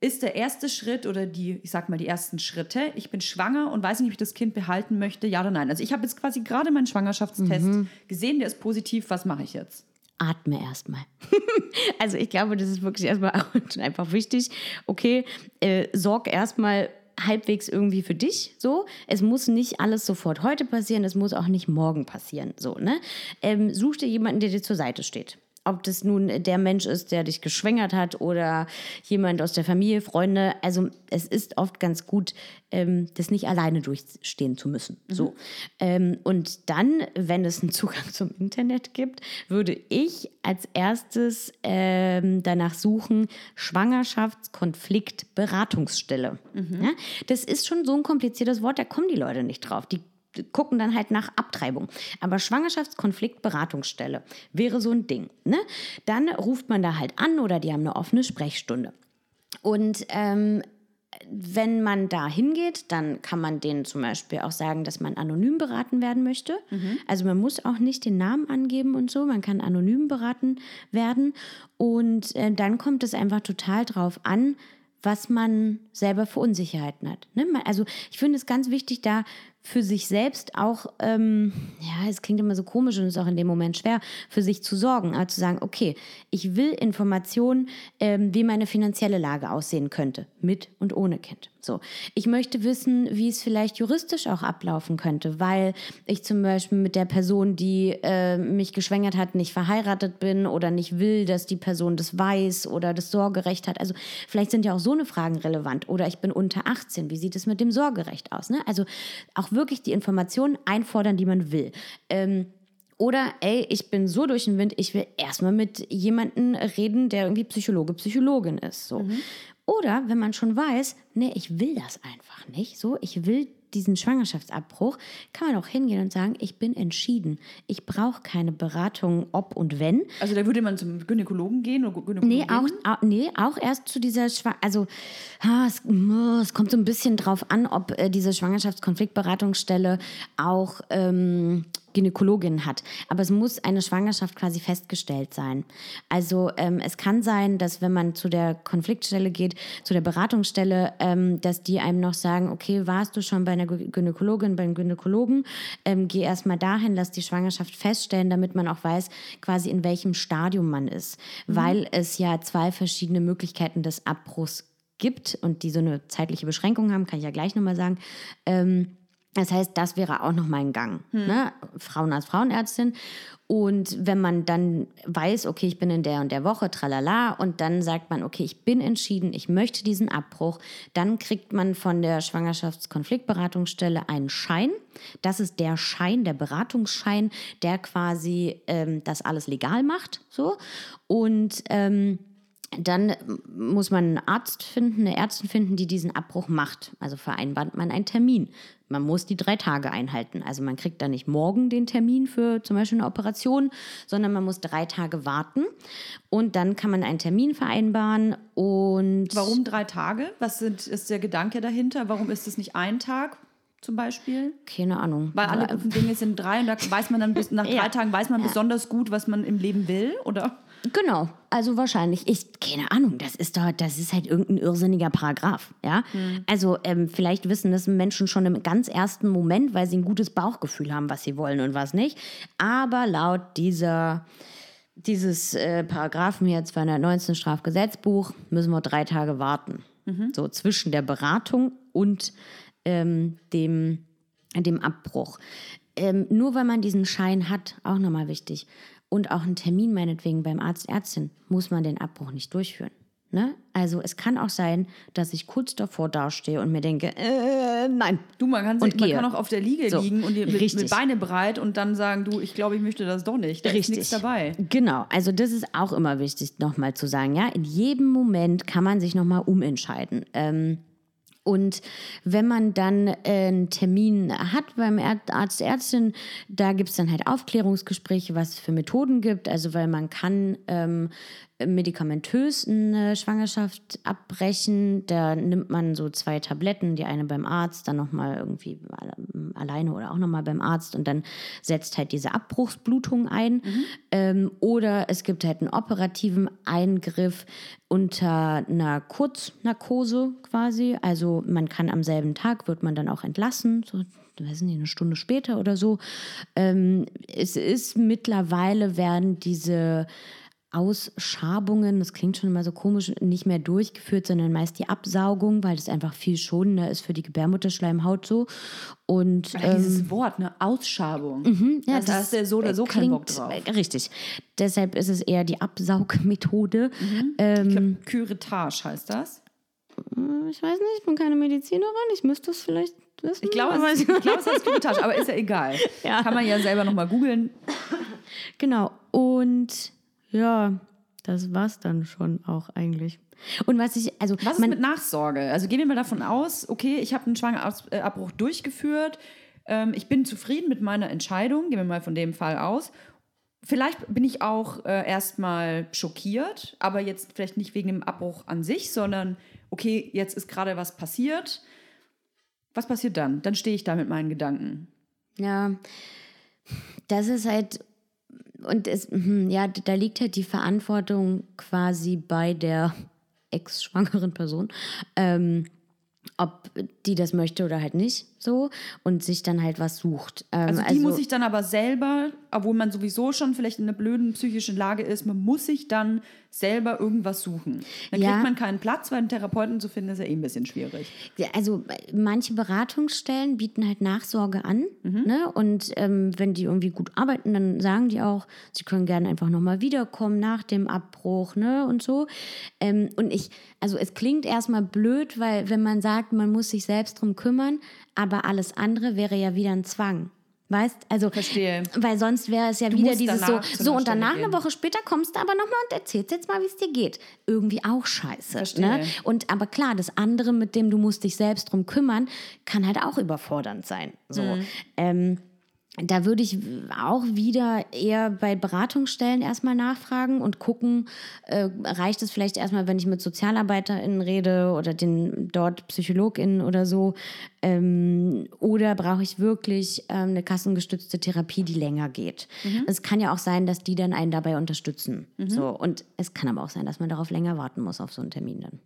ist der erste Schritt oder die, ich sag mal, die ersten Schritte? Ich bin schwanger und weiß nicht, ob ich das Kind behalten möchte, ja oder nein. Also ich habe jetzt quasi gerade meinen Schwangerschaftstest mhm. gesehen, der ist positiv, was mache ich jetzt? Atme erstmal. also ich glaube, das ist wirklich erstmal einfach wichtig. Okay, äh, sorg erstmal halbwegs irgendwie für dich. So, es muss nicht alles sofort heute passieren, es muss auch nicht morgen passieren. So, ne? Ähm, such dir jemanden, der dir zur Seite steht. Ob das nun der Mensch ist, der dich geschwängert hat oder jemand aus der Familie, Freunde. Also es ist oft ganz gut, ähm, das nicht alleine durchstehen zu müssen. Mhm. So. Ähm, und dann, wenn es einen Zugang zum Internet gibt, würde ich als erstes ähm, danach suchen, Schwangerschaftskonfliktberatungsstelle. Mhm. Ja? Das ist schon so ein kompliziertes Wort, da kommen die Leute nicht drauf. Die gucken dann halt nach Abtreibung. Aber Schwangerschaftskonfliktberatungsstelle wäre so ein Ding. Ne? Dann ruft man da halt an oder die haben eine offene Sprechstunde. Und ähm, wenn man da hingeht, dann kann man denen zum Beispiel auch sagen, dass man anonym beraten werden möchte. Mhm. Also man muss auch nicht den Namen angeben und so, man kann anonym beraten werden. Und äh, dann kommt es einfach total drauf an, was man selber für Unsicherheiten hat. Ne? Also ich finde es ganz wichtig, da für sich selbst auch, ähm, ja, es klingt immer so komisch und ist auch in dem Moment schwer, für sich zu sorgen, aber zu sagen, okay, ich will Informationen, ähm, wie meine finanzielle Lage aussehen könnte, mit und ohne Kind. So, ich möchte wissen, wie es vielleicht juristisch auch ablaufen könnte, weil ich zum Beispiel mit der Person, die äh, mich geschwängert hat, nicht verheiratet bin oder nicht will, dass die Person das weiß oder das Sorgerecht hat. Also vielleicht sind ja auch so eine Fragen relevant. Oder ich bin unter 18, wie sieht es mit dem Sorgerecht aus? Ne? Also auch wirklich die Informationen einfordern, die man will. Ähm, oder, ey, ich bin so durch den Wind, ich will erstmal mit jemandem reden, der irgendwie Psychologe, Psychologin ist. So. Mhm. Oder wenn man schon weiß, nee, ich will das einfach nicht. So, ich will diesen Schwangerschaftsabbruch, kann man auch hingehen und sagen, ich bin entschieden. Ich brauche keine Beratung, ob und wenn. Also da würde man zum Gynäkologen gehen oder Gynäkologin? Nee, auch, auch, nee, auch erst zu dieser Schwangerschaft. Also es, es, kommt so ein bisschen drauf an, ob äh, diese Schwangerschaftskonfliktberatungsstelle auch ähm, Gynäkologin hat. Aber es muss eine Schwangerschaft quasi festgestellt sein. Also ähm, es kann sein, dass wenn man zu der Konfliktstelle geht, zu der Beratungsstelle, ähm, dass die einem noch sagen, okay, warst du schon bei einer Gynäkologin, beim Gynäkologen, ähm, geh erstmal dahin, lass die Schwangerschaft feststellen, damit man auch weiß, quasi in welchem Stadium man ist. Mhm. Weil es ja zwei verschiedene Möglichkeiten des Abbruchs gibt und die so eine zeitliche Beschränkung haben, kann ich ja gleich nochmal sagen. Ähm, das heißt, das wäre auch noch mal ein Gang. Hm. Ne? Frauenarzt, Frauenärztin. Und wenn man dann weiß, okay, ich bin in der und der Woche, tralala, und dann sagt man, okay, ich bin entschieden, ich möchte diesen Abbruch, dann kriegt man von der Schwangerschaftskonfliktberatungsstelle einen Schein. Das ist der Schein, der Beratungsschein, der quasi ähm, das alles legal macht. So. Und ähm, dann muss man einen Arzt finden, eine Ärztin finden, die diesen Abbruch macht. Also vereinbart man einen Termin. Man muss die drei Tage einhalten. Also man kriegt da nicht morgen den Termin für zum Beispiel eine Operation, sondern man muss drei Tage warten und dann kann man einen Termin vereinbaren. Und warum drei Tage? Was sind, ist der Gedanke dahinter? Warum ist es nicht ein Tag? zum Beispiel? Keine Ahnung. Weil alle guten Dinge sind drei und da weiß man dann bis nach drei ja. Tagen weiß man ja. besonders gut, was man im Leben will, oder? Genau, also wahrscheinlich. Ich, keine Ahnung, das ist doch, das ist halt irgendein irrsinniger Paragraph, ja. Hm. Also ähm, vielleicht wissen das Menschen schon im ganz ersten Moment, weil sie ein gutes Bauchgefühl haben, was sie wollen und was nicht. Aber laut dieser dieses äh, Paragraphen hier 219 Strafgesetzbuch müssen wir drei Tage warten. Mhm. So zwischen der Beratung und ähm, dem, dem Abbruch. Ähm, nur weil man diesen Schein hat, auch nochmal wichtig, und auch einen Termin meinetwegen beim Arzt, Ärztin, muss man den Abbruch nicht durchführen. Ne? Also es kann auch sein, dass ich kurz davor dastehe und mir denke, äh, nein. Du, man kann, sich, man kann auch auf der Liege so, liegen und mit, mit, Beine breit und dann sagen, du, ich glaube, ich möchte das doch nicht. Da richtig. ist nichts dabei. Genau, also das ist auch immer wichtig, nochmal zu sagen, ja, in jedem Moment kann man sich nochmal umentscheiden. Ähm, und wenn man dann äh, einen Termin hat beim Arzt, Ärztin, da gibt es dann halt Aufklärungsgespräche, was es für Methoden gibt. Also weil man kann ähm, medikamentös eine Schwangerschaft abbrechen. Da nimmt man so zwei Tabletten, die eine beim Arzt, dann nochmal irgendwie alleine oder auch nochmal beim Arzt und dann setzt halt diese Abbruchsblutung ein. Mhm. Ähm, oder es gibt halt einen operativen Eingriff unter einer Kurznarkose quasi. Also man kann am selben Tag, wird man dann auch entlassen, so weiß nicht, eine Stunde später oder so. Ähm, es ist mittlerweile werden diese Ausschabungen, das klingt schon immer so komisch, nicht mehr durchgeführt, sondern meist die Absaugung, weil das einfach viel schonender ist für die Gebärmutterschleimhaut so. Und Ja, dieses Wort, ne? Ausschabung. ähm, ja, das, da hast du ja so oder so keinen Bock klingt- drauf. äh, Richtig. Deshalb ist es eher die Absaugmethode. Mhm. Ähm, glaub, Curettage heißt das. ich weiß nicht, ich bin keine Medizinerin, ich müsste es vielleicht wissen. Ich glaube, es, ich glaube, es heißt Curettage, aber ist ja egal. Ja. Kann man ja selber nochmal googeln. Genau. Und ja, das war's dann schon auch eigentlich. Und was ich, also Was ist mit Nachsorge? Also gehen wir mal davon aus, okay, ich habe einen Schwangerabbruch durchgeführt. Ähm, ich bin zufrieden mit meiner Entscheidung. Gehen wir mal von dem Fall aus. Vielleicht bin ich auch äh, erstmal schockiert, aber jetzt vielleicht nicht wegen dem Abbruch an sich, sondern okay, jetzt ist gerade was passiert. Was passiert dann? Dann stehe ich da mit meinen Gedanken. Ja, das ist halt, und es, mhm, ja, da liegt halt die Verantwortung quasi bei der ex-schwangeren Person, ähm, ob die das möchte oder halt nicht so und sich dann halt was sucht. Ähm, Also die muss ich dann aber selber, obwohl man sowieso schon vielleicht in einer blöden psychischen Lage ist, man muss sich dann selber irgendwas suchen. Dann Ja. kriegt man keinen Platz, weil einen Therapeuten zu finden ist ja eh ein bisschen schwierig. Also äh, manche Beratungsstellen bieten halt Nachsorge an. Ne? Und ähm, wenn die irgendwie gut arbeiten, dann sagen die auch, sie können gerne einfach nochmal wiederkommen nach dem Abbruch ne? und so. Ähm, und ich, also es klingt erstmal blöd, weil wenn man sagt, man muss sich selbst drum kümmern, aber alles andere wäre ja wieder ein Zwang. Weißt, also Verstehe. weil sonst wäre es ja Du wieder dieses so, so und danach gehen. eine Woche später kommst du aber nochmal und erzählst jetzt mal, wie es dir geht. Irgendwie auch scheiße. Verstehe. Ne? Und aber klar, das andere, mit dem du musst dich selbst drum kümmern, kann halt auch überfordernd sein. So. Mhm. Ähm, da würde ich auch wieder eher bei Beratungsstellen erstmal nachfragen und gucken, äh, reicht es vielleicht erstmal, wenn ich mit SozialarbeiterInnen rede oder den dort PsychologInnen oder so, ähm, oder brauche ich wirklich ähm, eine kassengestützte Therapie, die länger geht? Es kann ja auch sein, dass die dann einen dabei unterstützen. So. Und es kann aber auch sein, dass man darauf länger warten muss auf so einen Termin dann.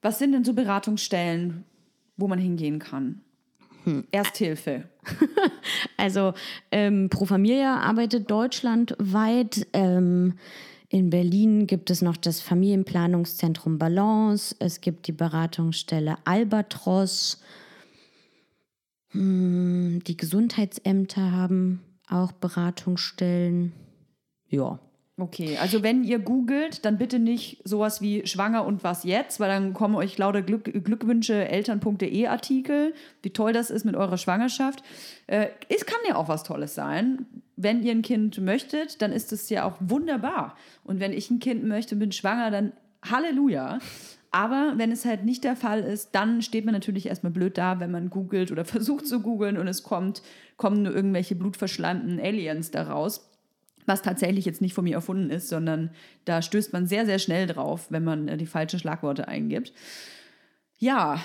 Was sind denn so Beratungsstellen, wo man hingehen kann? Hm. Ersthilfe. Also ähm, Pro Familia arbeitet deutschlandweit. Ähm, in Berlin gibt es noch das Familienplanungszentrum Balance. Es gibt die Beratungsstelle Albatros. Hm, die Gesundheitsämter haben auch Beratungsstellen. Ja. Okay, also wenn ihr googelt, dann bitte nicht sowas wie schwanger und was jetzt, weil dann kommen euch lauter Glück, Glückwünsche eltern.de Artikel, wie toll das ist mit eurer Schwangerschaft. Äh, es kann ja auch was Tolles sein. Wenn ihr ein Kind möchtet, dann ist es ja auch wunderbar. Und wenn ich ein Kind möchte bin schwanger, dann Halleluja. Aber wenn es halt nicht der Fall ist, dann steht man natürlich erstmal blöd da, wenn man googelt oder versucht zu googeln und es kommt, kommen nur irgendwelche blutverschleimten Aliens daraus was tatsächlich jetzt nicht von mir erfunden ist, sondern da stößt man sehr, sehr schnell drauf, wenn man äh, die falschen Schlagworte eingibt. Ja,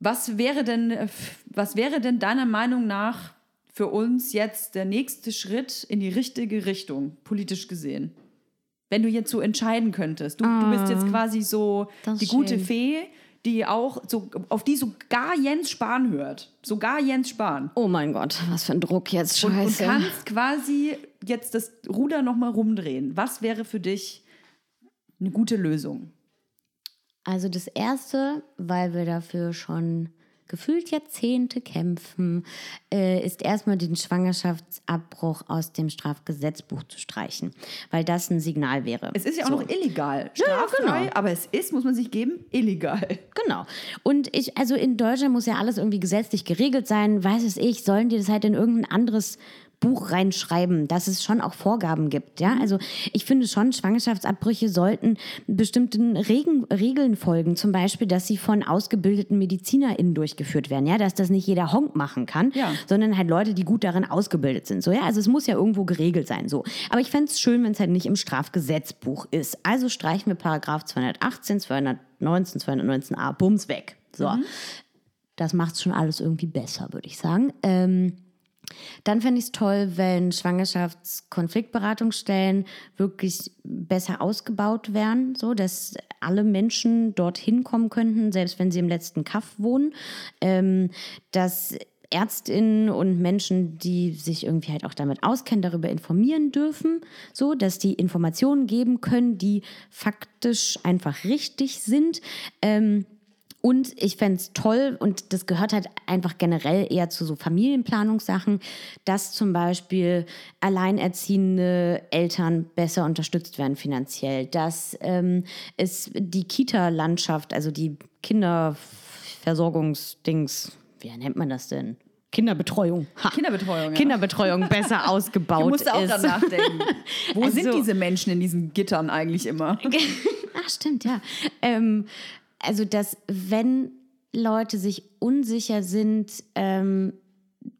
was wäre denn, äh, was wäre denn deiner Meinung nach für uns jetzt der nächste Schritt in die richtige Richtung, politisch gesehen? Wenn du jetzt so entscheiden könntest. Du, du bist jetzt quasi so die gute schön. Fee, die auch so, auf die sogar Jens Spahn hört. Sogar Jens Spahn. Oh mein Gott, was für ein Druck jetzt. Und, und Scheiße. kannst quasi jetzt das Ruder nochmal rumdrehen. Was wäre für dich eine gute Lösung? Also das Erste, weil wir dafür schon gefühlt Jahrzehnte kämpfen, äh, ist erstmal den Schwangerschaftsabbruch aus dem Strafgesetzbuch zu streichen, weil das ein Signal wäre. Es ist ja auch So. noch illegal. Ja, ja, Straffrei, genau. aber es ist, muss man sich geben, illegal. Genau. Und ich, also in Deutschland muss ja alles irgendwie gesetzlich geregelt sein. Weiß es ich, sollen die das halt in irgendein anderes Buch reinschreiben, dass es schon auch Vorgaben gibt. Ja, also ich finde schon, Schwangerschaftsabbrüche sollten bestimmten Regen, Regeln folgen. Zum Beispiel, dass sie von ausgebildeten MedizinerInnen durchgeführt werden. Ja, dass das nicht jeder Honk machen kann, Ja. sondern halt Leute, die gut darin ausgebildet sind. So, ja, also es muss ja irgendwo geregelt sein. So. Aber ich fände es schön, wenn es halt nicht im Strafgesetzbuch ist. Also streichen wir Paragraph 218, 219, 219a, Bums weg. So. Das macht es schon alles irgendwie besser, würde ich sagen. Ähm, dann fände ich es toll, wenn Schwangerschaftskonfliktberatungsstellen wirklich besser ausgebaut wären, so dass alle Menschen dorthin kommen könnten, selbst wenn sie im letzten Kaff wohnen. Ähm, dass Ärztinnen und Menschen, die sich irgendwie halt auch damit auskennen, darüber informieren dürfen, so dass die Informationen geben können, die faktisch einfach richtig sind. Ähm, und ich fände es toll, und das gehört halt einfach generell eher zu so Familienplanungssachen, dass zum Beispiel alleinerziehende Eltern besser unterstützt werden finanziell, dass ähm, es die Kita-Landschaft, also die Kinderversorgungsdings, wie nennt man das denn? Kinderbetreuung. Ha. Kinderbetreuung. Ja. Kinderbetreuung besser ausgebaut ich musste auch ist. nachdenken. Wo also, sind diese Menschen in diesen Gittern eigentlich immer? Ach, stimmt, ja. Ähm, also, dass wenn Leute sich unsicher sind, ähm,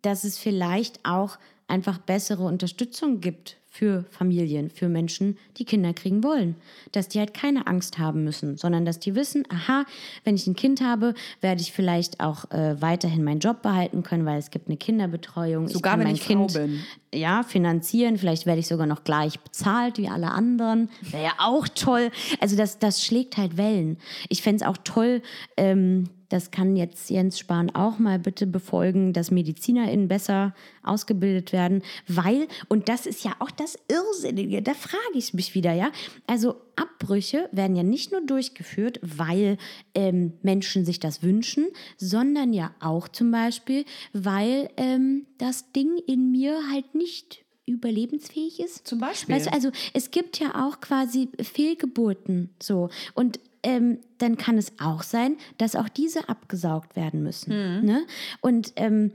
dass es vielleicht auch einfach bessere Unterstützung gibt für Familien, für Menschen, die Kinder kriegen wollen. Dass die halt keine Angst haben müssen, sondern dass die wissen, aha, wenn ich ein Kind habe, werde ich vielleicht auch äh, weiterhin meinen Job behalten können, weil es gibt eine Kinderbetreuung. Sogar ich wenn mein ich Kind, Frau bin. Ja, finanzieren. Vielleicht werde ich sogar noch gleich bezahlt wie alle anderen. Wäre ja auch toll. Also das, das schlägt halt Wellen. Ich fände es auch toll, ähm, das kann jetzt Jens Spahn auch mal bitte befolgen, dass MedizinerInnen besser ausgebildet werden, weil, und das ist ja auch das Irrsinnige, da frage ich mich wieder, ja. Also Abbrüche werden ja nicht nur durchgeführt, weil ähm, Menschen sich das wünschen, sondern ja auch zum Beispiel, weil ähm, das Ding in mir halt nicht überlebensfähig ist. Zum Beispiel. Weißt du, also es gibt ja auch quasi Fehlgeburten so. Und ähm, dann kann es auch sein, dass auch diese abgesaugt werden müssen. Mhm. Ne? Und ähm,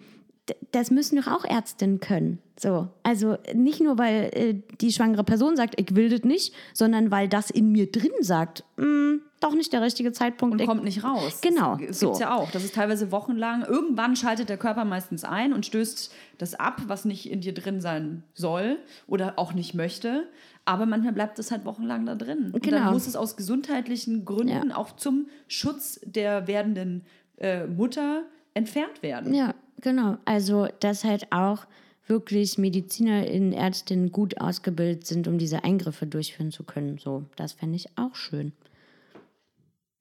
das müssen doch auch Ärztinnen können. So, also nicht nur, weil äh, die schwangere Person sagt, ich will das nicht, sondern weil das in mir drin sagt, mm, doch nicht der richtige Zeitpunkt. Und ich, kommt nicht raus. Genau. Das so. gibt ja auch. Das ist teilweise wochenlang. Irgendwann schaltet der Körper meistens ein und stößt das ab, was nicht in dir drin sein soll oder auch nicht möchte. Aber manchmal bleibt es halt wochenlang da drin. Und genau. dann muss es aus gesundheitlichen Gründen ja. auch zum Schutz der werdenden äh, Mutter entfernt werden. Ja, genau. Also, dass halt auch wirklich MedizinerInnen, Ärztinnen gut ausgebildet sind, um diese Eingriffe durchführen zu können. So, das fände ich auch schön.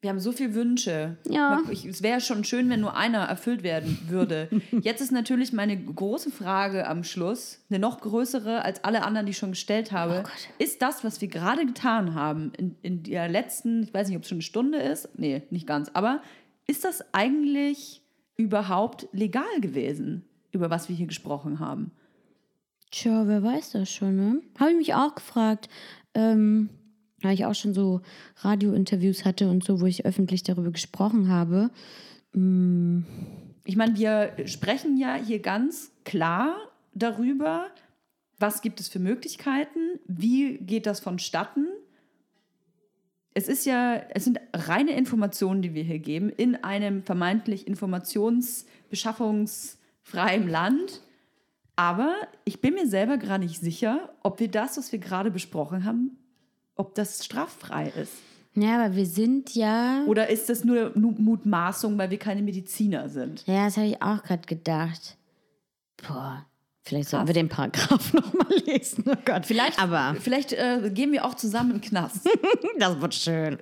Wir haben so viele Wünsche. Ja. Ich, es wäre schon schön, wenn nur einer erfüllt werden würde. Jetzt ist natürlich meine große Frage am Schluss, eine noch größere als alle anderen, die ich schon gestellt habe. Oh ist das, was wir gerade getan haben, in, in der letzten, ich weiß nicht, ob es schon eine Stunde ist, nee, nicht ganz, aber ist das eigentlich überhaupt legal gewesen, über was wir hier gesprochen haben? Tja, wer weiß das schon, ne? Habe ich mich auch gefragt. Ähm, weil ich auch schon so Radiointerviews hatte und so, wo ich öffentlich darüber gesprochen habe. Mm. Ich meine, wir sprechen ja hier ganz klar darüber, was gibt es für Möglichkeiten, wie geht das vonstatten. Es ist ja, es sind reine Informationen, die wir hier geben, in einem vermeintlich informationsbeschaffungsfreien Land. Aber ich bin mir selber gar nicht sicher, ob wir das, was wir gerade besprochen haben, ob das straffrei ist. Ja, aber wir sind ja. Oder ist das nur Mutmaßung, weil wir keine Mediziner sind? Ja, das habe ich auch gerade gedacht. Boah. Vielleicht sollten wir den Paragraph nochmal lesen. Oh Gott. Vielleicht, aber vielleicht äh, gehen wir auch zusammen in den Knast. das wird schön.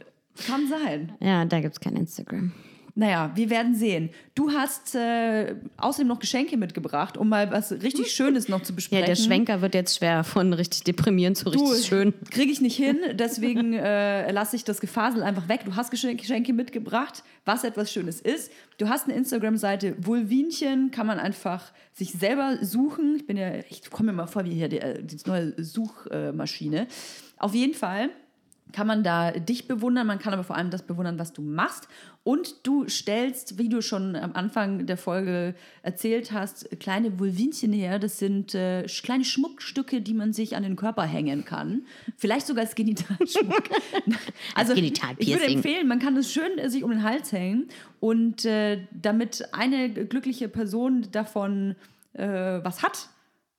Kann sein. Ja, da gibt es kein Instagram. Naja, wir werden sehen. Du hast äh, außerdem noch Geschenke mitgebracht, um mal was richtig Schönes noch zu besprechen. Ja, der Schwenker wird jetzt schwer von richtig deprimierend zu richtig du, schön. Kriege ich nicht hin, deswegen äh, lasse ich das Gefasel einfach weg. Du hast Geschenke mitgebracht, was etwas Schönes ist. Du hast eine Instagram-Seite Vulvinchen, kann man einfach sich selber suchen. Ich bin ja, ich komme mir mal vor wie hier die, die neue Suchmaschine. Auf jeden Fall kann man da dich bewundern, man kann aber vor allem das bewundern, was du machst. Und du stellst, wie du schon am Anfang der Folge erzählt hast, kleine Vulvinchen her. Das sind äh, kleine Schmuckstücke, die man sich an den Körper hängen kann. Vielleicht sogar als Genitalschmuck. also Genital ich würde empfehlen, man kann es schön äh, sich um den Hals hängen. Und äh, damit eine glückliche Person davon äh, was hat,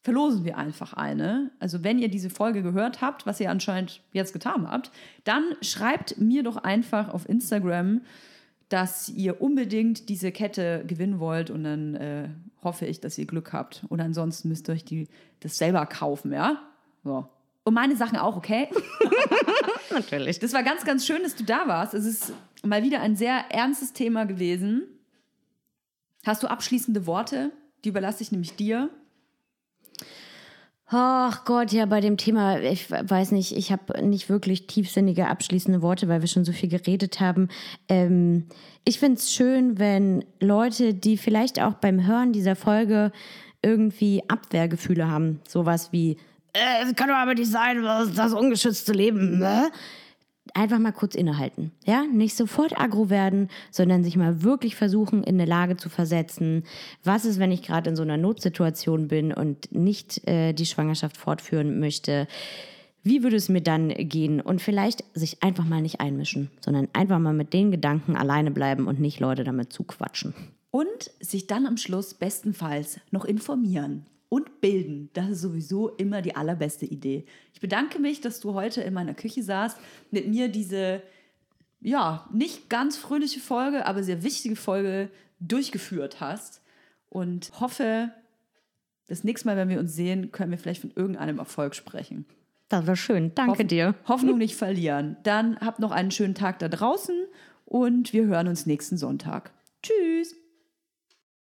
verlosen wir einfach eine. Also wenn ihr diese Folge gehört habt, was ihr anscheinend jetzt getan habt, dann schreibt mir doch einfach auf Instagram, dass ihr unbedingt diese Kette gewinnen wollt und dann äh, hoffe ich, dass ihr Glück habt. Und ansonsten müsst ihr euch die, das selber kaufen, ja? So. Und meine Sachen auch, okay? Natürlich. Das war ganz, ganz schön, dass du da warst. Es ist mal wieder ein sehr ernstes Thema gewesen. Hast du abschließende Worte? Die überlasse ich nämlich dir. Ach Gott, ja, bei dem Thema, ich weiß nicht, ich habe nicht wirklich tiefsinnige abschließende Worte, weil wir schon so viel geredet haben. Ähm, ich finde es schön, wenn Leute, die vielleicht auch beim Hören dieser Folge irgendwie Abwehrgefühle haben, sowas wie, äh, kann doch aber nicht sein, das, das ungeschützte Leben, ne? Einfach mal kurz innehalten. Ja, nicht sofort aggro werden, sondern sich mal wirklich versuchen, in eine Lage zu versetzen. Was ist, wenn ich gerade in so einer Notsituation bin und nicht äh, die Schwangerschaft fortführen möchte? Wie würde es mir dann gehen? Und vielleicht sich einfach mal nicht einmischen, sondern einfach mal mit den Gedanken alleine bleiben und nicht Leute damit zuquatschen. Und sich dann am Schluss bestenfalls noch informieren und bilden. Das ist sowieso immer die allerbeste Idee. Ich bedanke mich, dass du heute in meiner Küche saßt, mit mir diese, ja, nicht ganz fröhliche Folge, aber sehr wichtige Folge durchgeführt hast und hoffe, das nächste Mal, wenn wir uns sehen, können wir vielleicht von irgendeinem Erfolg sprechen. Das war schön. Danke Hoff dir. Hoffnung nicht verlieren. Dann habt noch einen schönen Tag da draußen und wir hören uns nächsten Sonntag. Tschüss.